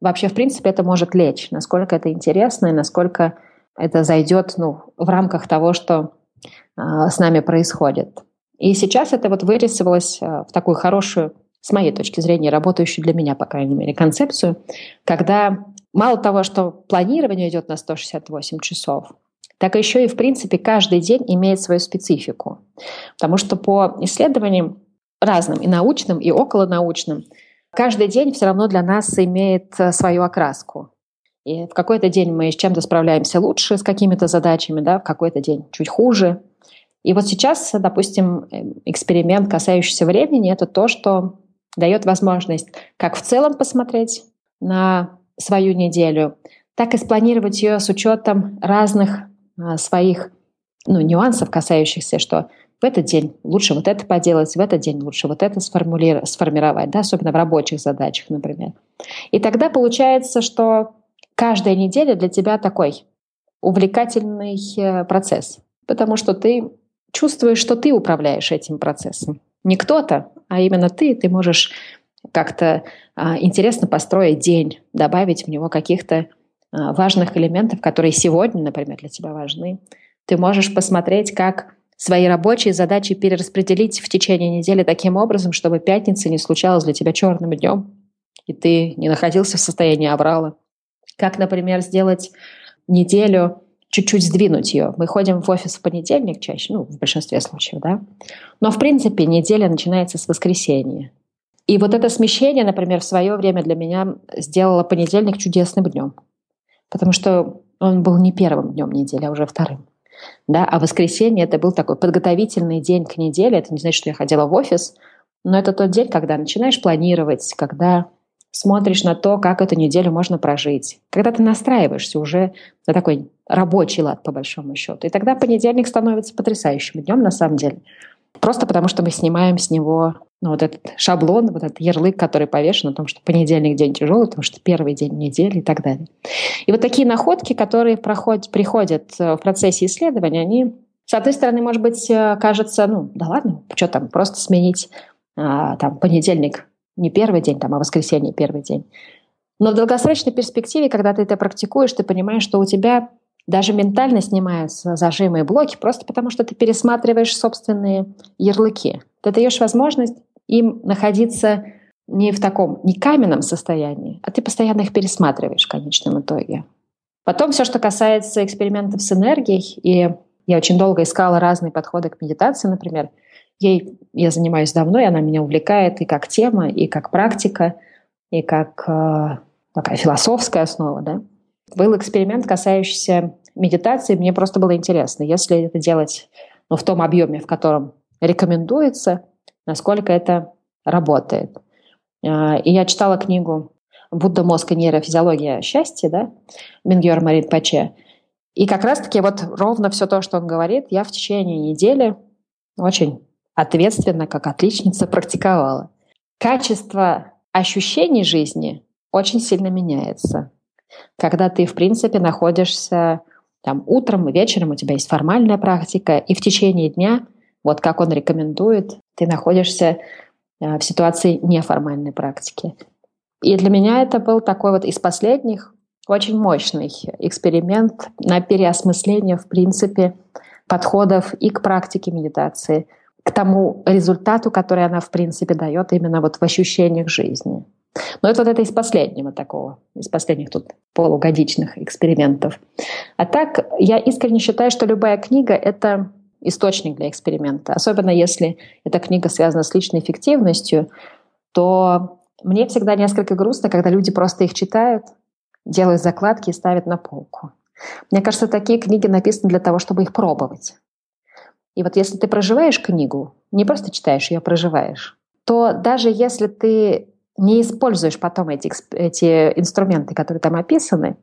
вообще в принципе это может лечь, насколько это интересно и насколько это зайдет ну, в рамках того, что э, с нами происходит. И сейчас это вот вырисовалось э, в такую хорошую, с моей точки зрения, работающую для меня, по крайней мере, концепцию, когда мало того, что планирование идет на 168 часов, так еще и, в принципе, каждый день имеет свою специфику. Потому что по исследованиям разным, и научным, и околонаучным, каждый день все равно для нас имеет э, свою окраску. И в какой-то день мы с чем-то справляемся лучше, с какими-то задачами, да, в какой-то день чуть хуже. И вот сейчас, допустим, э, эксперимент, касающийся времени, это то, что дает возможность как в целом посмотреть на свою неделю, так и спланировать ее с учетом разных а, своих ну, нюансов, касающихся, что в этот день лучше вот это поделать, в этот день лучше вот это сформировать, да, особенно в рабочих задачах, например. И тогда получается, что каждая неделя для тебя такой увлекательный э, процесс, потому что ты чувствуешь, что ты управляешь этим процессом. Не кто-то, а именно ты, ты можешь как-то а, интересно построить день, добавить в него каких-то а, важных элементов, которые сегодня, например, для тебя важны. Ты можешь посмотреть, как свои рабочие задачи перераспределить в течение недели таким образом, чтобы пятница не случалась для тебя черным днем. и ты не находился в состоянии аврала. Как, например, сделать неделю, чуть-чуть сдвинуть ее. Мы ходим в офис в понедельник чаще, ну, в большинстве случаев, да. Но, в принципе, неделя начинается с воскресенья. И вот это смещение, например, в свое время для меня сделало понедельник чудесным днем. Потому что он был не первым днем недели, а уже вторым. Да? А воскресенье это был такой подготовительный день к неделе. Это не значит, что я ходила в офис, но это тот день, когда начинаешь планировать, когда смотришь на то, как эту неделю можно прожить. Когда ты настраиваешься уже на такой рабочий лад, по большому счету. И тогда понедельник становится потрясающим днем, на самом деле. Просто потому, что мы снимаем с него ну, вот этот шаблон, вот этот ярлык, который повешен о том, что понедельник день тяжелый, потому что первый день недели и так далее. И вот такие находки, которые проходят, приходят э, в процессе исследования, они, с одной стороны, может быть, э, кажется, ну, да ладно, что там, просто сменить а, там понедельник не первый день, там, а воскресенье первый день. Но в долгосрочной перспективе, когда ты это практикуешь, ты понимаешь, что у тебя даже ментально снимаются зажимы и блоки, просто потому что ты пересматриваешь собственные ярлыки. Ты даешь возможность им находиться не в таком, не каменном состоянии, а ты постоянно их пересматриваешь в конечном итоге. Потом все, что касается экспериментов с энергией, и я очень долго искала разные подходы к медитации, например. Ей я занимаюсь давно, и она меня увлекает и как тема, и как практика, и как э, такая философская основа. Да? Был эксперимент, касающийся медитации, мне просто было интересно, если это делать ну, в том объеме, в котором рекомендуется, насколько это работает. Э, и я читала книгу «Будда, мозг и нейрофизиология счастья», да, Мингер Марин Паче. И как раз-таки вот ровно все то, что он говорит, я в течение недели очень ответственно, как отличница, практиковала. Качество ощущений жизни очень сильно меняется. Когда ты, в принципе, находишься там утром и вечером, у тебя есть формальная практика, и в течение дня, вот как он рекомендует, ты находишься э, в ситуации неформальной практики. И для меня это был такой вот из последних очень мощный эксперимент на переосмысление, в принципе, подходов и к практике медитации, к тому результату, который она, в принципе, дает именно вот в ощущениях жизни. Но это вот это из последнего такого, из последних тут полугодичных экспериментов. А так, я искренне считаю, что любая книга — это источник для эксперимента. Особенно если эта книга связана с личной эффективностью, то мне всегда несколько грустно, когда люди просто их читают, делают закладки и ставят на полку. Мне кажется, такие книги написаны для того, чтобы их пробовать. И вот если ты проживаешь книгу, не просто читаешь ее, проживаешь, то даже если ты не используешь потом эти, эти инструменты, которые там описаны,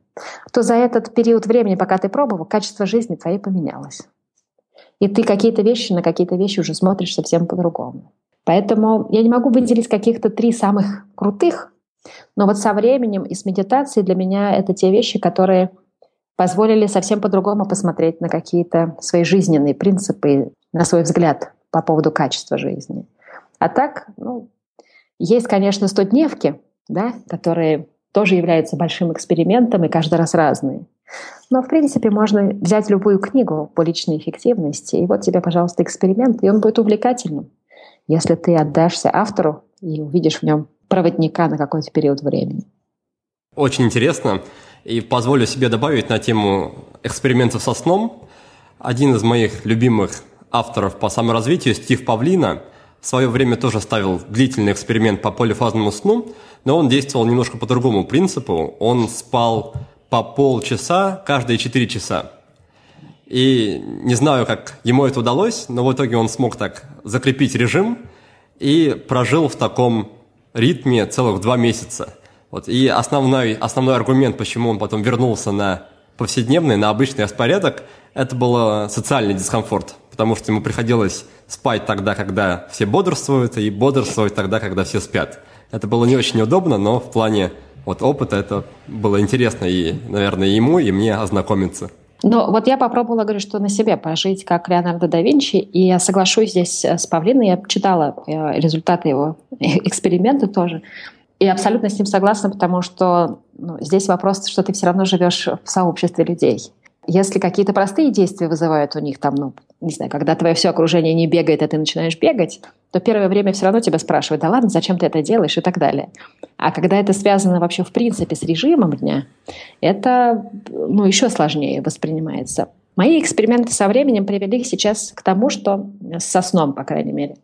то за этот период времени, пока ты пробовал, качество жизни твоей поменялось. И ты какие-то вещи на какие-то вещи уже смотришь совсем по-другому. Поэтому я не могу выделить каких-то три самых крутых, но вот со временем и с медитацией для меня это те вещи, которые позволили совсем по-другому посмотреть на какие-то свои жизненные принципы, на свой взгляд по поводу качества жизни. А так, ну, есть, конечно, стодневки, да, которые тоже являются большим экспериментом и каждый раз разные. Но, в принципе, можно взять любую книгу по личной эффективности, и вот тебе, пожалуйста, эксперимент, и он будет увлекательным, если ты отдашься автору и увидишь в нем проводника на какой-то период времени. Очень интересно. И позволю себе добавить на тему экспериментов со сном. Один из моих любимых авторов по саморазвитию, Стив Павлина, в свое время тоже ставил длительный эксперимент по полифазному сну, но он действовал немножко по другому принципу. Он спал по полчаса каждые 4 часа. И не знаю, как ему это удалось, но в итоге он смог так закрепить режим и прожил в таком ритме целых два месяца – вот. И основной, основной аргумент, почему он потом вернулся на повседневный, на обычный распорядок, это был социальный дискомфорт, потому что ему приходилось спать тогда, когда все бодрствуют, и бодрствовать тогда, когда все спят. Это было не очень удобно, но в плане вот опыта это было интересно и, наверное, ему, и мне ознакомиться. Ну, вот я попробовала, говорю, что на себе пожить как Леонардо да Винчи, и я соглашусь здесь с Павлиной, я читала э, результаты его эксперимента тоже. И абсолютно с ним согласна, потому что ну, здесь вопрос, что ты все равно живешь в сообществе людей. Если какие-то простые действия вызывают у них там, ну, не знаю, когда твое все окружение не бегает, а ты начинаешь бегать, то первое время все равно тебя спрашивают, да ладно, зачем ты это делаешь и так далее. А когда это связано вообще в принципе с режимом дня, это ну, еще сложнее воспринимается. Мои эксперименты со временем привели сейчас к тому, что со сном, по крайней мере,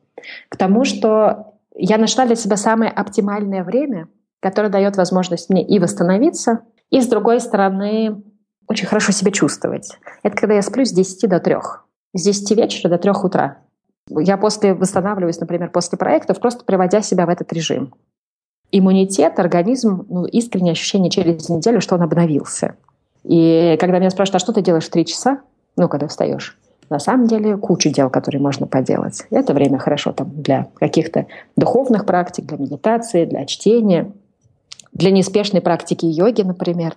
к тому, что я нашла для себя самое оптимальное время, которое дает возможность мне и восстановиться, и, с другой стороны, очень хорошо себя чувствовать. Это когда я сплю с 10 до 3. С 10 вечера до 3 утра. Я после восстанавливаюсь, например, после проектов, просто приводя себя в этот режим. Иммунитет, организм, ну, искреннее ощущение через неделю, что он обновился. И когда меня спрашивают, а что ты делаешь в 3 часа? Ну, когда встаешь. На самом деле куча дел, которые можно поделать. Это время хорошо там, для каких-то духовных практик, для медитации, для чтения, для неспешной практики йоги, например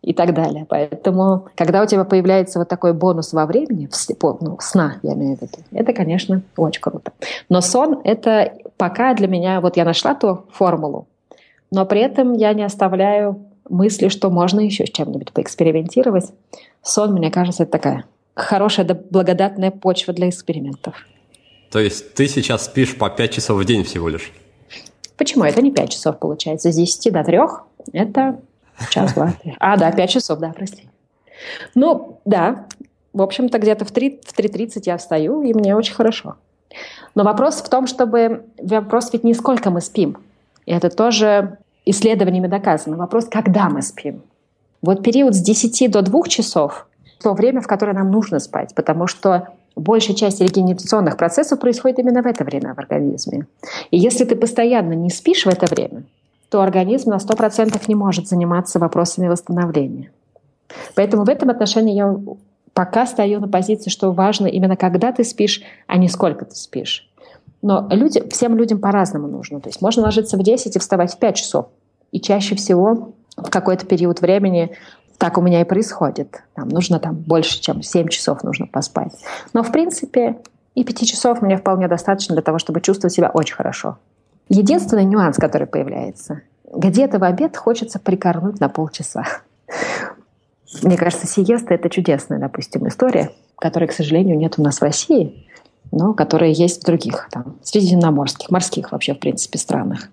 и так далее. Поэтому, когда у тебя появляется вот такой бонус во времени, ну, сна, я имею в виду, это, конечно, очень круто. Но сон — это пока для меня, вот я нашла ту формулу, но при этом я не оставляю мысли, что можно еще с чем-нибудь поэкспериментировать. Сон, мне кажется, это такая хорошая, благодатная почва для экспериментов. То есть ты сейчас спишь по 5 часов в день всего лишь? Почему? Это не 5 часов получается. С 10 до 3 это Час, три. А, да, пять часов, да, прости. Ну, да, в общем-то, где-то в 3, в 3.30 я встаю, и мне очень хорошо. Но вопрос в том, чтобы... Вопрос ведь не сколько мы спим. И это тоже исследованиями доказано. Вопрос, когда мы спим. Вот период с 10 до 2 часов – то время, в которое нам нужно спать, потому что большая часть регенерационных процессов происходит именно в это время в организме. И если ты постоянно не спишь в это время, то организм на 100% не может заниматься вопросами восстановления. Поэтому в этом отношении я пока стою на позиции, что важно именно когда ты спишь, а не сколько ты спишь. Но люди, всем людям по-разному нужно. То есть можно ложиться в 10 и вставать в 5 часов. И чаще всего в какой-то период времени так у меня и происходит. Там нужно там больше, чем 7 часов нужно поспать. Но в принципе и 5 часов мне вполне достаточно для того, чтобы чувствовать себя очень хорошо. Единственный нюанс, который появляется, где-то в обед хочется прикорнуть на полчаса. Мне кажется, сиеста – это чудесная, допустим, история, которой, к сожалению, нет у нас в России, но которая есть в других, там, средиземноморских, морских вообще, в принципе, странах.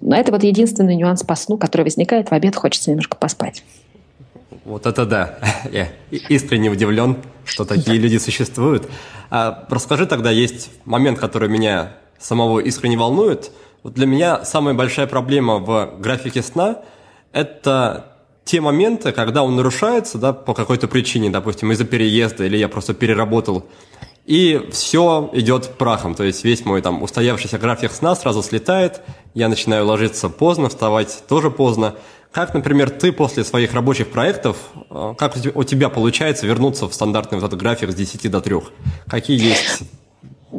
Но это вот единственный нюанс по сну, который возникает. В обед хочется немножко поспать. Вот это да. Я искренне удивлен, что такие люди существуют. А расскажи тогда, есть момент, который меня самого искренне волнует. Вот для меня самая большая проблема в графике сна – это те моменты, когда он нарушается да, по какой-то причине, допустим, из-за переезда, или я просто переработал, и все идет прахом. То есть весь мой там устоявшийся график сна сразу слетает, я начинаю ложиться поздно, вставать тоже поздно. Как, например, ты после своих рабочих проектов, э, как у тебя получается вернуться в стандартный вот этот график с 10 до 3? Какие есть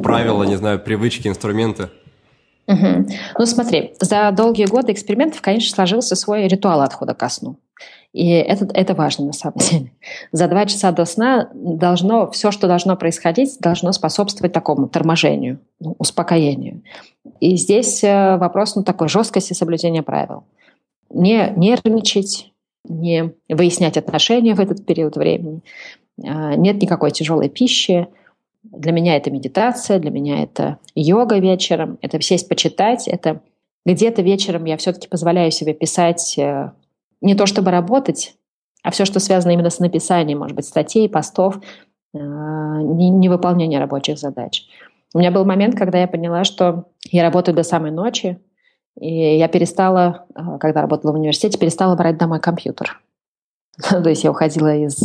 правила, не знаю, привычки, инструменты? Угу. Ну смотри, за долгие годы экспериментов, конечно, сложился свой ритуал отхода ко сну. И это, это важно на самом деле. За два часа до сна должно, все, что должно происходить, должно способствовать такому торможению, ну, успокоению. И здесь э, вопрос ну, такой жесткости соблюдения правил. Не нервничать, не выяснять отношения в этот период времени. А, нет никакой тяжелой пищи, для меня это медитация, для меня это йога вечером, это сесть почитать, это где-то вечером я все-таки позволяю себе писать э, не то чтобы работать, а все, что связано именно с написанием, может быть, статей, постов, э, не, не выполнение рабочих задач. У меня был момент, когда я поняла, что я работаю до самой ночи, и я перестала, э, когда работала в университете, перестала брать домой компьютер. То есть я уходила из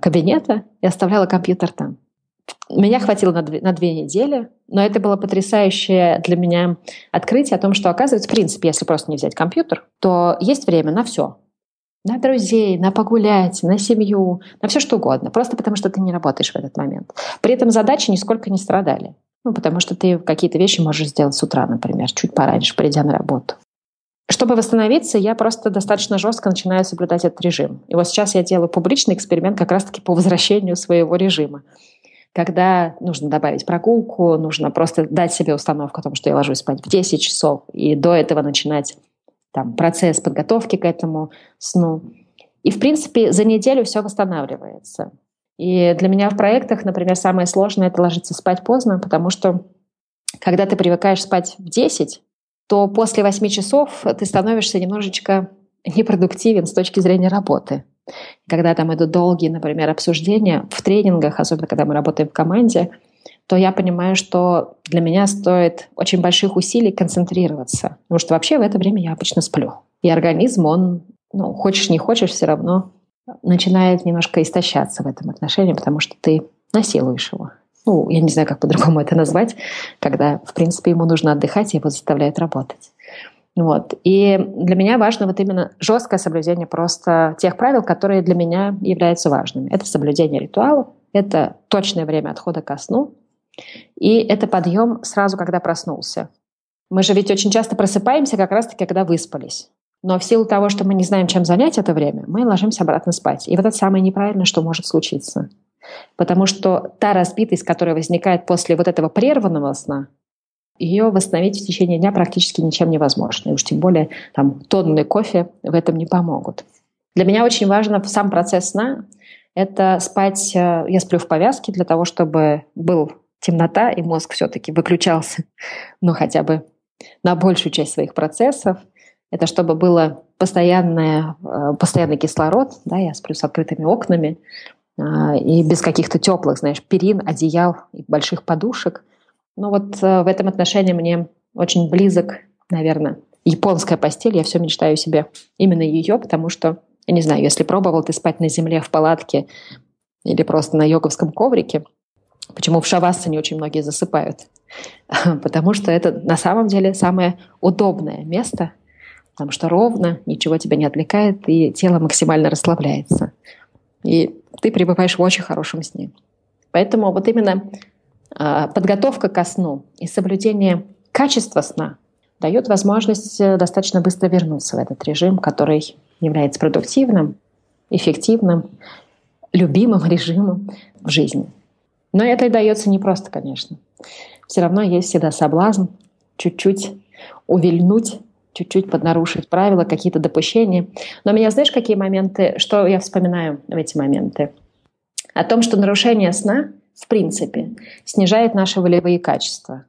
кабинета и оставляла компьютер там. Меня хватило на две, на две недели, но это было потрясающее для меня открытие о том, что, оказывается, в принципе, если просто не взять компьютер, то есть время на все. На друзей, на погулять, на семью, на все что угодно. Просто потому, что ты не работаешь в этот момент. При этом задачи нисколько не страдали. Ну, потому что ты какие-то вещи можешь сделать с утра, например, чуть пораньше, придя на работу. Чтобы восстановиться, я просто достаточно жестко начинаю соблюдать этот режим. И вот сейчас я делаю публичный эксперимент как раз-таки по возвращению своего режима когда нужно добавить прогулку, нужно просто дать себе установку о том, что я ложусь спать в 10 часов, и до этого начинать там, процесс подготовки к этому сну. И, в принципе, за неделю все восстанавливается. И для меня в проектах, например, самое сложное – это ложиться спать поздно, потому что когда ты привыкаешь спать в 10, то после 8 часов ты становишься немножечко непродуктивен с точки зрения работы. Когда там идут долгие, например, обсуждения в тренингах, особенно когда мы работаем в команде, то я понимаю, что для меня стоит очень больших усилий концентрироваться. Потому что вообще в это время я обычно сплю. И организм, он, ну, хочешь не хочешь, все равно начинает немножко истощаться в этом отношении, потому что ты насилуешь его. Ну, я не знаю, как по-другому это назвать, когда, в принципе, ему нужно отдыхать, и его заставляют работать. Вот. И для меня важно вот именно жесткое соблюдение просто тех правил, которые для меня являются важными. Это соблюдение ритуалов, это точное время отхода ко сну, и это подъем сразу, когда проснулся. Мы же ведь очень часто просыпаемся как раз-таки, когда выспались. Но в силу того, что мы не знаем, чем занять это время, мы ложимся обратно спать. И вот это самое неправильное, что может случиться. Потому что та разбитость, которая возникает после вот этого прерванного сна, ее восстановить в течение дня практически ничем невозможно. И уж тем более там тонны кофе в этом не помогут. Для меня очень важно сам процесс сна. Это спать, э, я сплю в повязке для того, чтобы был темнота, и мозг все-таки выключался, ну хотя бы на большую часть своих процессов – это чтобы было постоянное, э, постоянный кислород, да, я сплю с открытыми окнами, а, и без каких-то теплых, знаешь, перин, одеял и больших подушек. Ну вот э, в этом отношении мне очень близок, наверное, японская постель. Я все мечтаю себе именно ее, потому что, я не знаю, если пробовал ты спать на земле в палатке или просто на йоговском коврике, почему в шавасане очень многие засыпают? Потому что это на самом деле самое удобное место – потому что ровно, ничего тебя не отвлекает, и тело максимально расслабляется. И ты пребываешь в очень хорошем сне. Поэтому вот именно э, подготовка ко сну и соблюдение качества сна дает возможность э, достаточно быстро вернуться в этот режим, который является продуктивным, эффективным, любимым режимом в жизни. Но это дается не просто, конечно. Все равно есть всегда соблазн чуть-чуть увильнуть чуть-чуть поднарушить правила, какие-то допущения. Но меня, знаешь, какие моменты, что я вспоминаю в эти моменты? О том, что нарушение сна, в принципе, снижает наши волевые качества.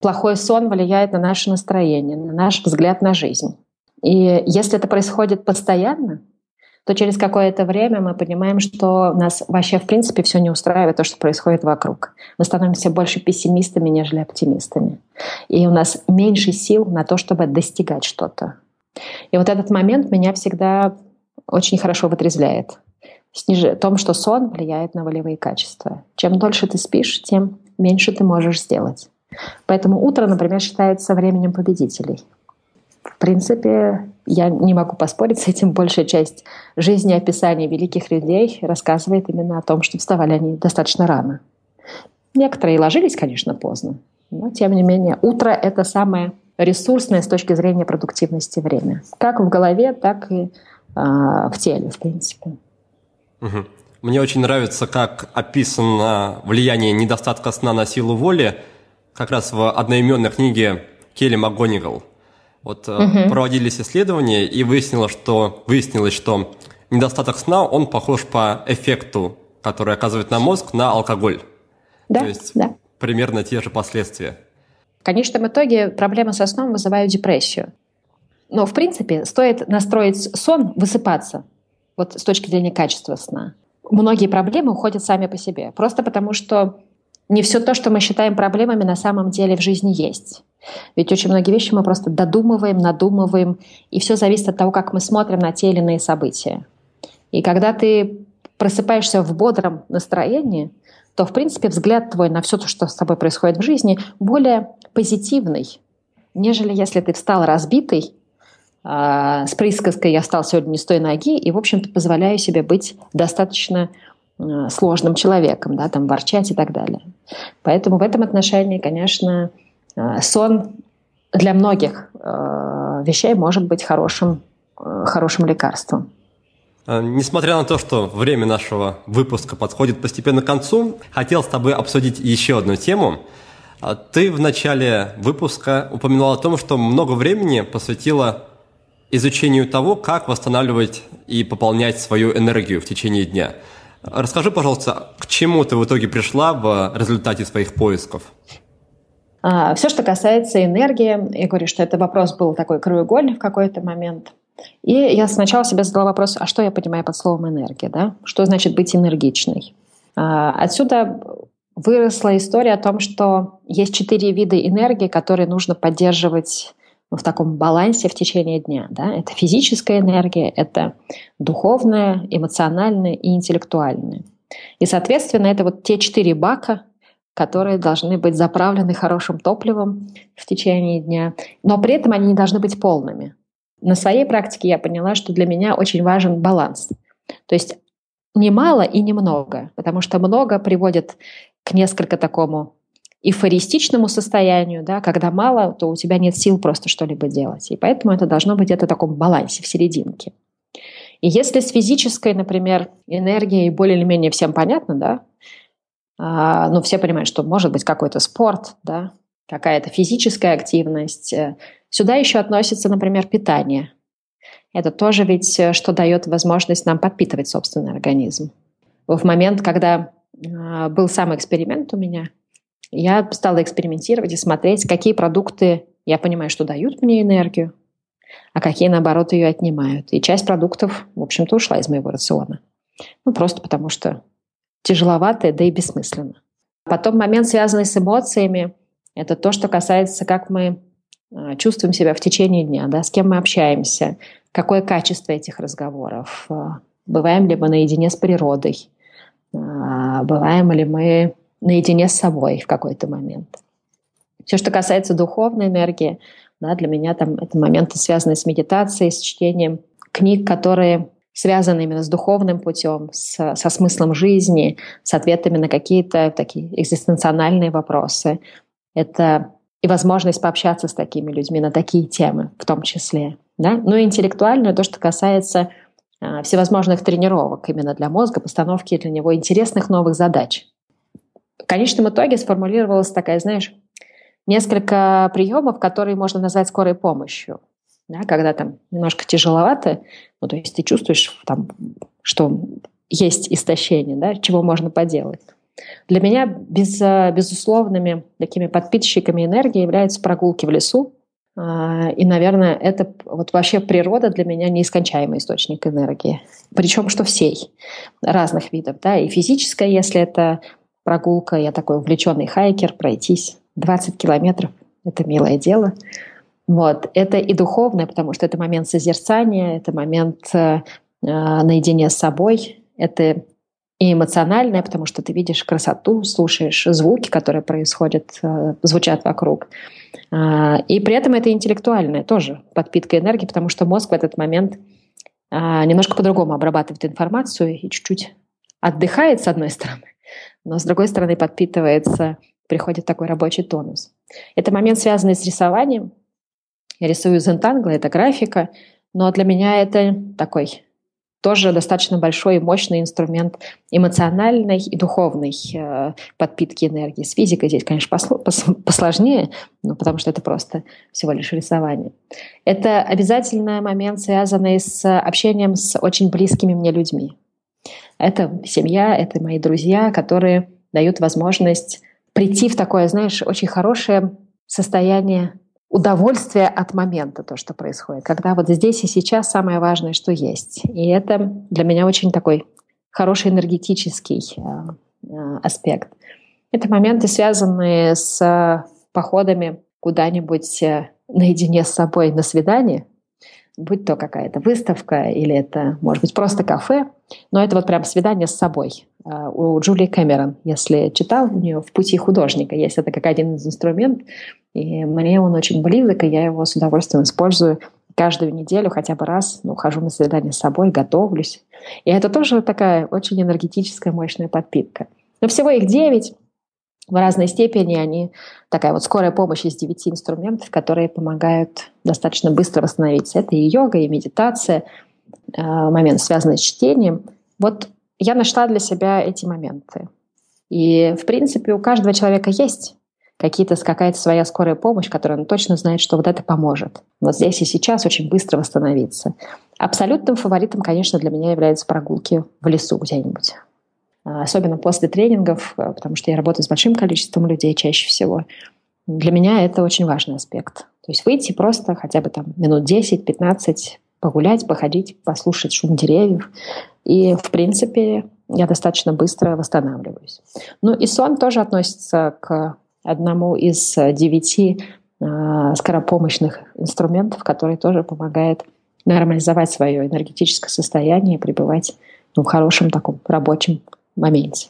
Плохой сон влияет на наше настроение, на наш взгляд на жизнь. И если это происходит постоянно, то через какое-то время мы понимаем, что нас вообще в принципе все не устраивает, то, что происходит вокруг. Мы становимся больше пессимистами, нежели оптимистами. И у нас меньше сил на то, чтобы достигать что-то. И вот этот момент меня всегда очень хорошо вытрезвляет. Сниж... том, что сон влияет на волевые качества. Чем дольше ты спишь, тем меньше ты можешь сделать. Поэтому утро, например, считается временем победителей. В принципе, я не могу поспорить с этим. Большая часть жизни описаний великих людей рассказывает именно о том, что вставали они достаточно рано. Некоторые ложились, конечно, поздно, но тем не менее утро — это самое ресурсное с точки зрения продуктивности время. Как в голове, так и э, в теле, в принципе. Мне очень нравится, как описано влияние недостатка сна на силу воли как раз в одноименной книге Келли МакГонигал – вот угу. проводились исследования, и выяснилось, что, выяснилось, что недостаток сна, он похож по эффекту, который оказывает на мозг, на алкоголь. Да, То есть да. примерно те же последствия. В конечном итоге проблемы со сном вызывают депрессию. Но, в принципе, стоит настроить сон, высыпаться, вот с точки зрения качества сна. Многие проблемы уходят сами по себе. Просто потому, что не все то, что мы считаем проблемами, на самом деле в жизни есть. Ведь очень многие вещи мы просто додумываем, надумываем, и все зависит от того, как мы смотрим на те или иные события. И когда ты просыпаешься в бодром настроении, то, в принципе, взгляд твой на все то, что с тобой происходит в жизни, более позитивный, нежели если ты встал разбитый, э, с присказкой «я встал сегодня не с той ноги» и, в общем-то, позволяю себе быть достаточно сложным человеком, да, там, ворчать и так далее. Поэтому в этом отношении, конечно, Э, сон для многих э, вещей может быть хорошим, э, хорошим лекарством. Несмотря на то, что время нашего выпуска подходит постепенно к концу, хотел с тобой обсудить еще одну тему. Ты в начале выпуска упоминал о том, что много времени посвятила изучению того, как восстанавливать и пополнять свою энергию в течение дня. Расскажи, пожалуйста, к чему ты в итоге пришла в результате своих поисков? А, все, что касается энергии, я говорю, что это вопрос был такой краеугольный в какой-то момент. И я сначала себе задала вопрос, а что я понимаю под словом энергия, да? Что значит быть энергичной? А, отсюда выросла история о том, что есть четыре вида энергии, которые нужно поддерживать в таком балансе в течение дня. Да? Это физическая энергия, это духовная, эмоциональная и интеллектуальная. И, соответственно, это вот те четыре бака, которые должны быть заправлены хорошим топливом в течение дня, но при этом они не должны быть полными. На своей практике я поняла, что для меня очень важен баланс. То есть не мало и не много, потому что много приводит к несколько такому эйфористичному состоянию, да, когда мало, то у тебя нет сил просто что-либо делать. И поэтому это должно быть где-то в таком балансе, в серединке. И если с физической, например, энергией более или менее всем понятно, да, а, ну, все понимают, что может быть какой-то спорт, да, какая-то физическая активность. Э, сюда еще относится, например, питание. Это тоже ведь э, что дает возможность нам подпитывать собственный организм. В момент, когда а, был сам эксперимент у меня, я стала экспериментировать и смотреть, какие продукты я понимаю, что дают мне энергию, а какие, наоборот, ее отнимают. И часть продуктов, в общем-то, ушла из моего рациона. Ну, просто потому что тяжеловато, да и бессмысленно. Потом момент, связанный с эмоциями, это то, что касается, как мы а, чувствуем себя в течение дня, да, с кем мы общаемся, какое качество этих разговоров, а, бываем ли мы наедине с природой, а, бываем ли мы наедине с собой в какой-то момент. Все, что касается духовной энергии, да, для меня там это моменты, связанные с медитацией, с чтением книг, которые связаны именно с духовным путем, с, со смыслом жизни, с ответами на какие-то такие экзистенциональные вопросы. Это и возможность пообщаться с такими людьми на такие темы в том числе. Да? Ну и интеллектуальную, то, что касается э, всевозможных тренировок именно для мозга, постановки для него интересных новых задач конечном итоге сформулировалась такая, знаешь, несколько приемов, которые можно назвать скорой помощью. Да, когда там немножко тяжеловато, ну, то есть ты чувствуешь, там, что есть истощение, да, чего можно поделать. Для меня без, безусловными такими подпитчиками энергии являются прогулки в лесу. А, и, наверное, это вот вообще природа для меня неискончаемый источник энергии. Причем что всей, разных видов. Да? И физическая, если это прогулка, я такой увлеченный хайкер, пройтись 20 километров, это милое дело. Вот. Это и духовное, потому что это момент созерцания, это момент э, наедине с собой, это и эмоциональное, потому что ты видишь красоту, слушаешь звуки, которые происходят, э, звучат вокруг. Э, и при этом это интеллектуальное тоже, подпитка энергии, потому что мозг в этот момент э, немножко по-другому обрабатывает информацию и чуть-чуть отдыхает с одной стороны, но с другой стороны подпитывается, приходит такой рабочий тонус. Это момент, связанный с рисованием. Я рисую Zentangler, это графика, но для меня это такой тоже достаточно большой и мощный инструмент эмоциональной и духовной э, подпитки энергии. С физикой здесь, конечно, посло, пос, посложнее, но потому что это просто всего лишь рисование. Это обязательно момент, связанный с общением с очень близкими мне людьми. Это семья, это мои друзья, которые дают возможность прийти в такое, знаешь, очень хорошее состояние удовольствия от момента, то, что происходит. Когда вот здесь и сейчас самое важное, что есть. И это для меня очень такой хороший энергетический э, э, аспект. Это моменты, связанные с походами куда-нибудь э, наедине с собой на свидание – будь то какая-то выставка или это, может быть, просто кафе, но это вот прям свидание с собой. А, у Джулии Кэмерон, если читал, у нее в «Пути художника» есть это как один из инструментов, и мне он очень близок, и я его с удовольствием использую каждую неделю хотя бы раз, ну, хожу на свидание с собой, готовлюсь. И это тоже такая очень энергетическая, мощная подпитка. Но всего их девять, в разной степени они такая вот скорая помощь из девяти инструментов, которые помогают достаточно быстро восстановиться. Это и йога, и медитация, э, момент, связанный с чтением. Вот я нашла для себя эти моменты. И, в принципе, у каждого человека есть какие-то, какая-то своя скорая помощь, которая точно знает, что вот это поможет. Вот здесь и сейчас очень быстро восстановиться. Абсолютным фаворитом, конечно, для меня являются прогулки в лесу где-нибудь. А, особенно после тренингов, а, потому что я работаю с большим количеством людей чаще всего. Для меня это очень важный аспект. То есть выйти просто хотя бы там минут 10-15, погулять, походить, послушать шум деревьев. И, в принципе, я достаточно быстро восстанавливаюсь. Ну и сон тоже относится к одному из девяти э, скоропомощных инструментов, который тоже помогает нормализовать свое энергетическое состояние и пребывать ну, в хорошем таком рабочем моменте.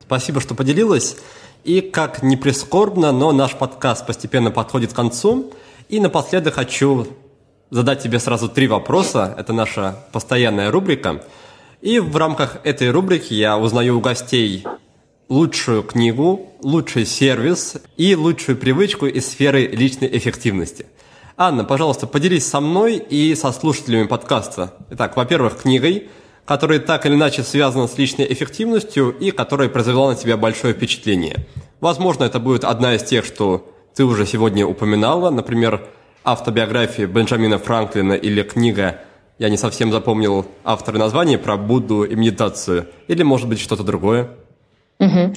Спасибо, что поделилась. И как не прискорбно, но наш подкаст постепенно подходит к концу. И напоследок хочу задать тебе сразу три вопроса. Это наша постоянная рубрика. И в рамках этой рубрики я узнаю у гостей лучшую книгу, лучший сервис и лучшую привычку из сферы личной эффективности. Анна, пожалуйста, поделись со мной и со слушателями подкаста. Итак, во-первых, книгой, которая так или иначе связана с личной эффективностью и которая произвела на тебя большое впечатление. Возможно, это будет одна из тех, что ты уже сегодня упоминала, например, автобиография Бенджамина Франклина или книга я не совсем запомнил автора названия про Будду и медитацию, или, может быть, что-то другое. Угу.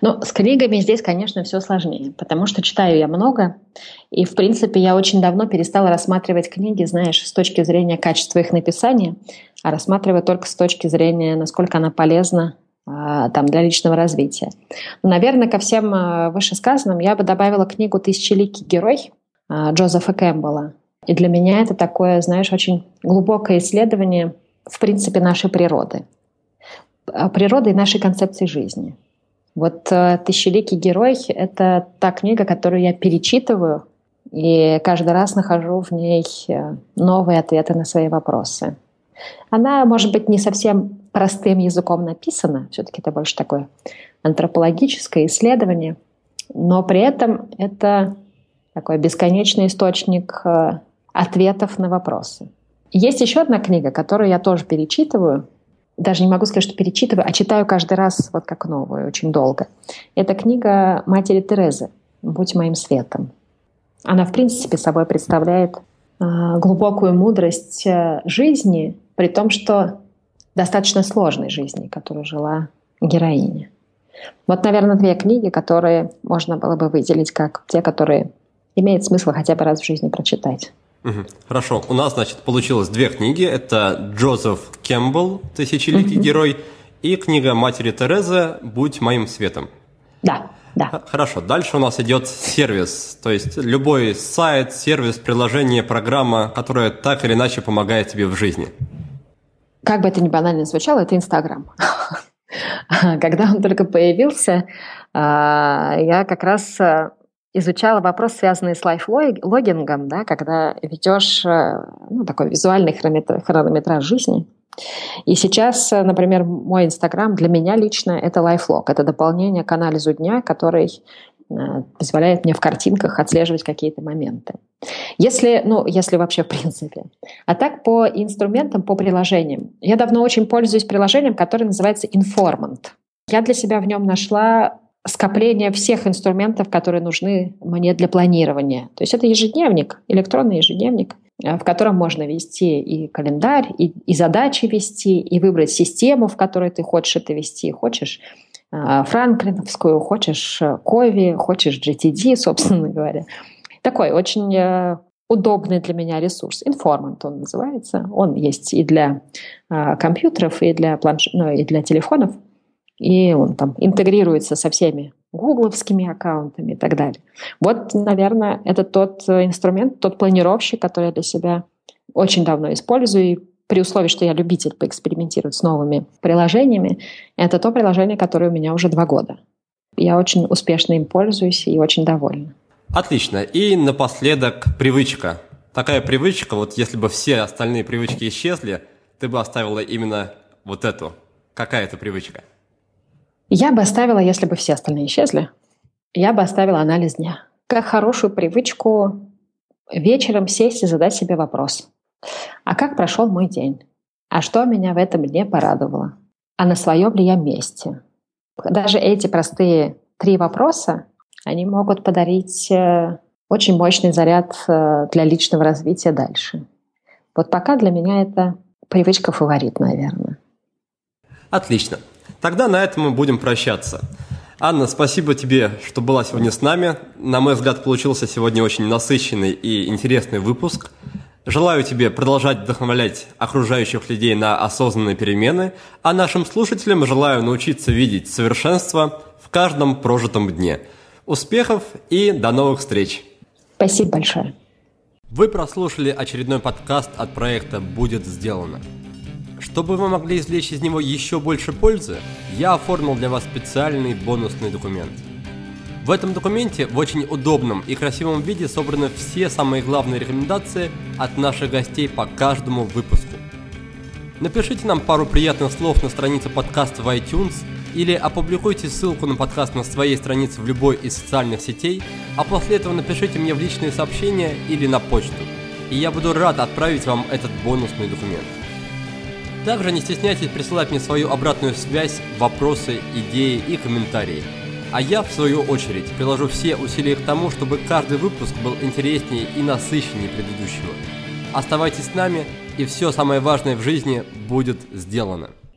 Ну, с книгами здесь, конечно, все сложнее, потому что читаю я много, и, в принципе, я очень давно перестала рассматривать книги, знаешь, с точки зрения качества их написания, а рассматриваю только с точки зрения, насколько она полезна а, там, для личного развития. Но, наверное, ко всем а, вышесказанным я бы добавила книгу «Тысячеликий герой» а, Джозефа Кэмпбелла. И для меня это такое, знаешь, очень глубокое исследование, в принципе, нашей природы. Природы и нашей концепции жизни. Вот э, «Тысячеликий герой» — это та книга, которую я перечитываю, и каждый раз нахожу в ней э, новые ответы на свои вопросы. Она, может быть, не совсем простым языком написана, все-таки это больше такое антропологическое исследование, но при этом это такой бесконечный источник э, ответов на вопросы. Есть еще одна книга, которую я тоже перечитываю. Даже не могу сказать, что перечитываю, а читаю каждый раз вот как новую, очень долго. Это книга матери Терезы «Будь моим светом». Она, в принципе, собой представляет э, глубокую мудрость э, жизни, при том, что достаточно сложной жизни, которую жила героиня. Вот, наверное, две книги, которые можно было бы выделить как те, которые имеет смысл хотя бы раз в жизни прочитать. Хорошо, у нас, значит, получилось две книги. Это Джозеф Кэмпбелл «Тысячеликий герой» и книга матери Терезы «Будь моим светом». Да, да. Хорошо, дальше у нас идет сервис, то есть любой сайт, сервис, приложение, программа, которая так или иначе помогает тебе в жизни. Как бы это ни банально звучало, это Инстаграм. Когда он только появился, а, я как раз а, изучала вопрос, связанный с лайфлогингом, да, когда ведешь э, ну, такой визуальный хронометраж жизни. И сейчас, э, например, мой Инстаграм для меня лично это лайфлог, это дополнение к анализу дня, который э, позволяет мне в картинках отслеживать какие-то моменты. Если, ну, если вообще в принципе. А так по инструментам, по приложениям. Я давно очень пользуюсь приложением, которое называется Informant. Я для себя в нем нашла скопление всех инструментов, которые нужны мне для планирования. То есть это ежедневник, электронный ежедневник, э, в котором можно вести и календарь, и, и задачи вести, и выбрать систему, в которой ты хочешь это вести. Хочешь э, франклиновскую, хочешь э, Кови, хочешь GTD, собственно говоря. Такой очень удобный для меня ресурс. Информант он называется. Он есть и для компьютеров, и для, планш... ну, и для телефонов и он там интегрируется со всеми гугловскими аккаунтами и так далее. Вот, наверное, это тот инструмент, тот планировщик, который я для себя очень давно использую, и при условии, что я любитель поэкспериментировать с новыми приложениями, это то приложение, которое у меня уже два года. Я очень успешно им пользуюсь и очень довольна. Отлично. И напоследок привычка. Такая привычка, вот если бы все остальные привычки исчезли, ты бы оставила именно вот эту. Какая это привычка? Я бы оставила, если бы все остальные исчезли, я бы оставила анализ дня. Как хорошую привычку вечером сесть и задать себе вопрос. А как прошел мой день? А что меня в этом дне порадовало? А на своем ли я месте? Даже эти простые три вопроса, они могут подарить э, очень мощный заряд э, для личного развития дальше. Вот пока для меня это привычка фаворит, наверное. Отлично. Тогда на этом мы будем прощаться. Анна, спасибо тебе, что была сегодня с нами. На мой взгляд, получился сегодня очень насыщенный и интересный выпуск. Желаю тебе продолжать вдохновлять окружающих людей на осознанные перемены, а нашим слушателям желаю научиться видеть совершенство в каждом прожитом дне. Успехов и до новых встреч! Спасибо большое! Вы прослушали очередной подкаст от проекта «Будет сделано». Чтобы вы могли извлечь из него еще больше пользы, я оформил для вас специальный бонусный документ – в этом документе в очень удобном и красивом виде собраны все самые главные рекомендации от наших гостей по каждому выпуску. Напишите нам пару приятных слов на странице подкаста в iTunes или опубликуйте ссылку на подкаст на своей странице в любой из социальных сетей, а после этого напишите мне в личные сообщения или на почту, и я буду рад отправить вам этот бонусный документ. Также не стесняйтесь присылать мне свою обратную связь, вопросы, идеи и комментарии – а я, в свою очередь, приложу все усилия к тому, чтобы каждый выпуск был интереснее и насыщеннее предыдущего. Оставайтесь с нами, и все самое важное в жизни будет сделано.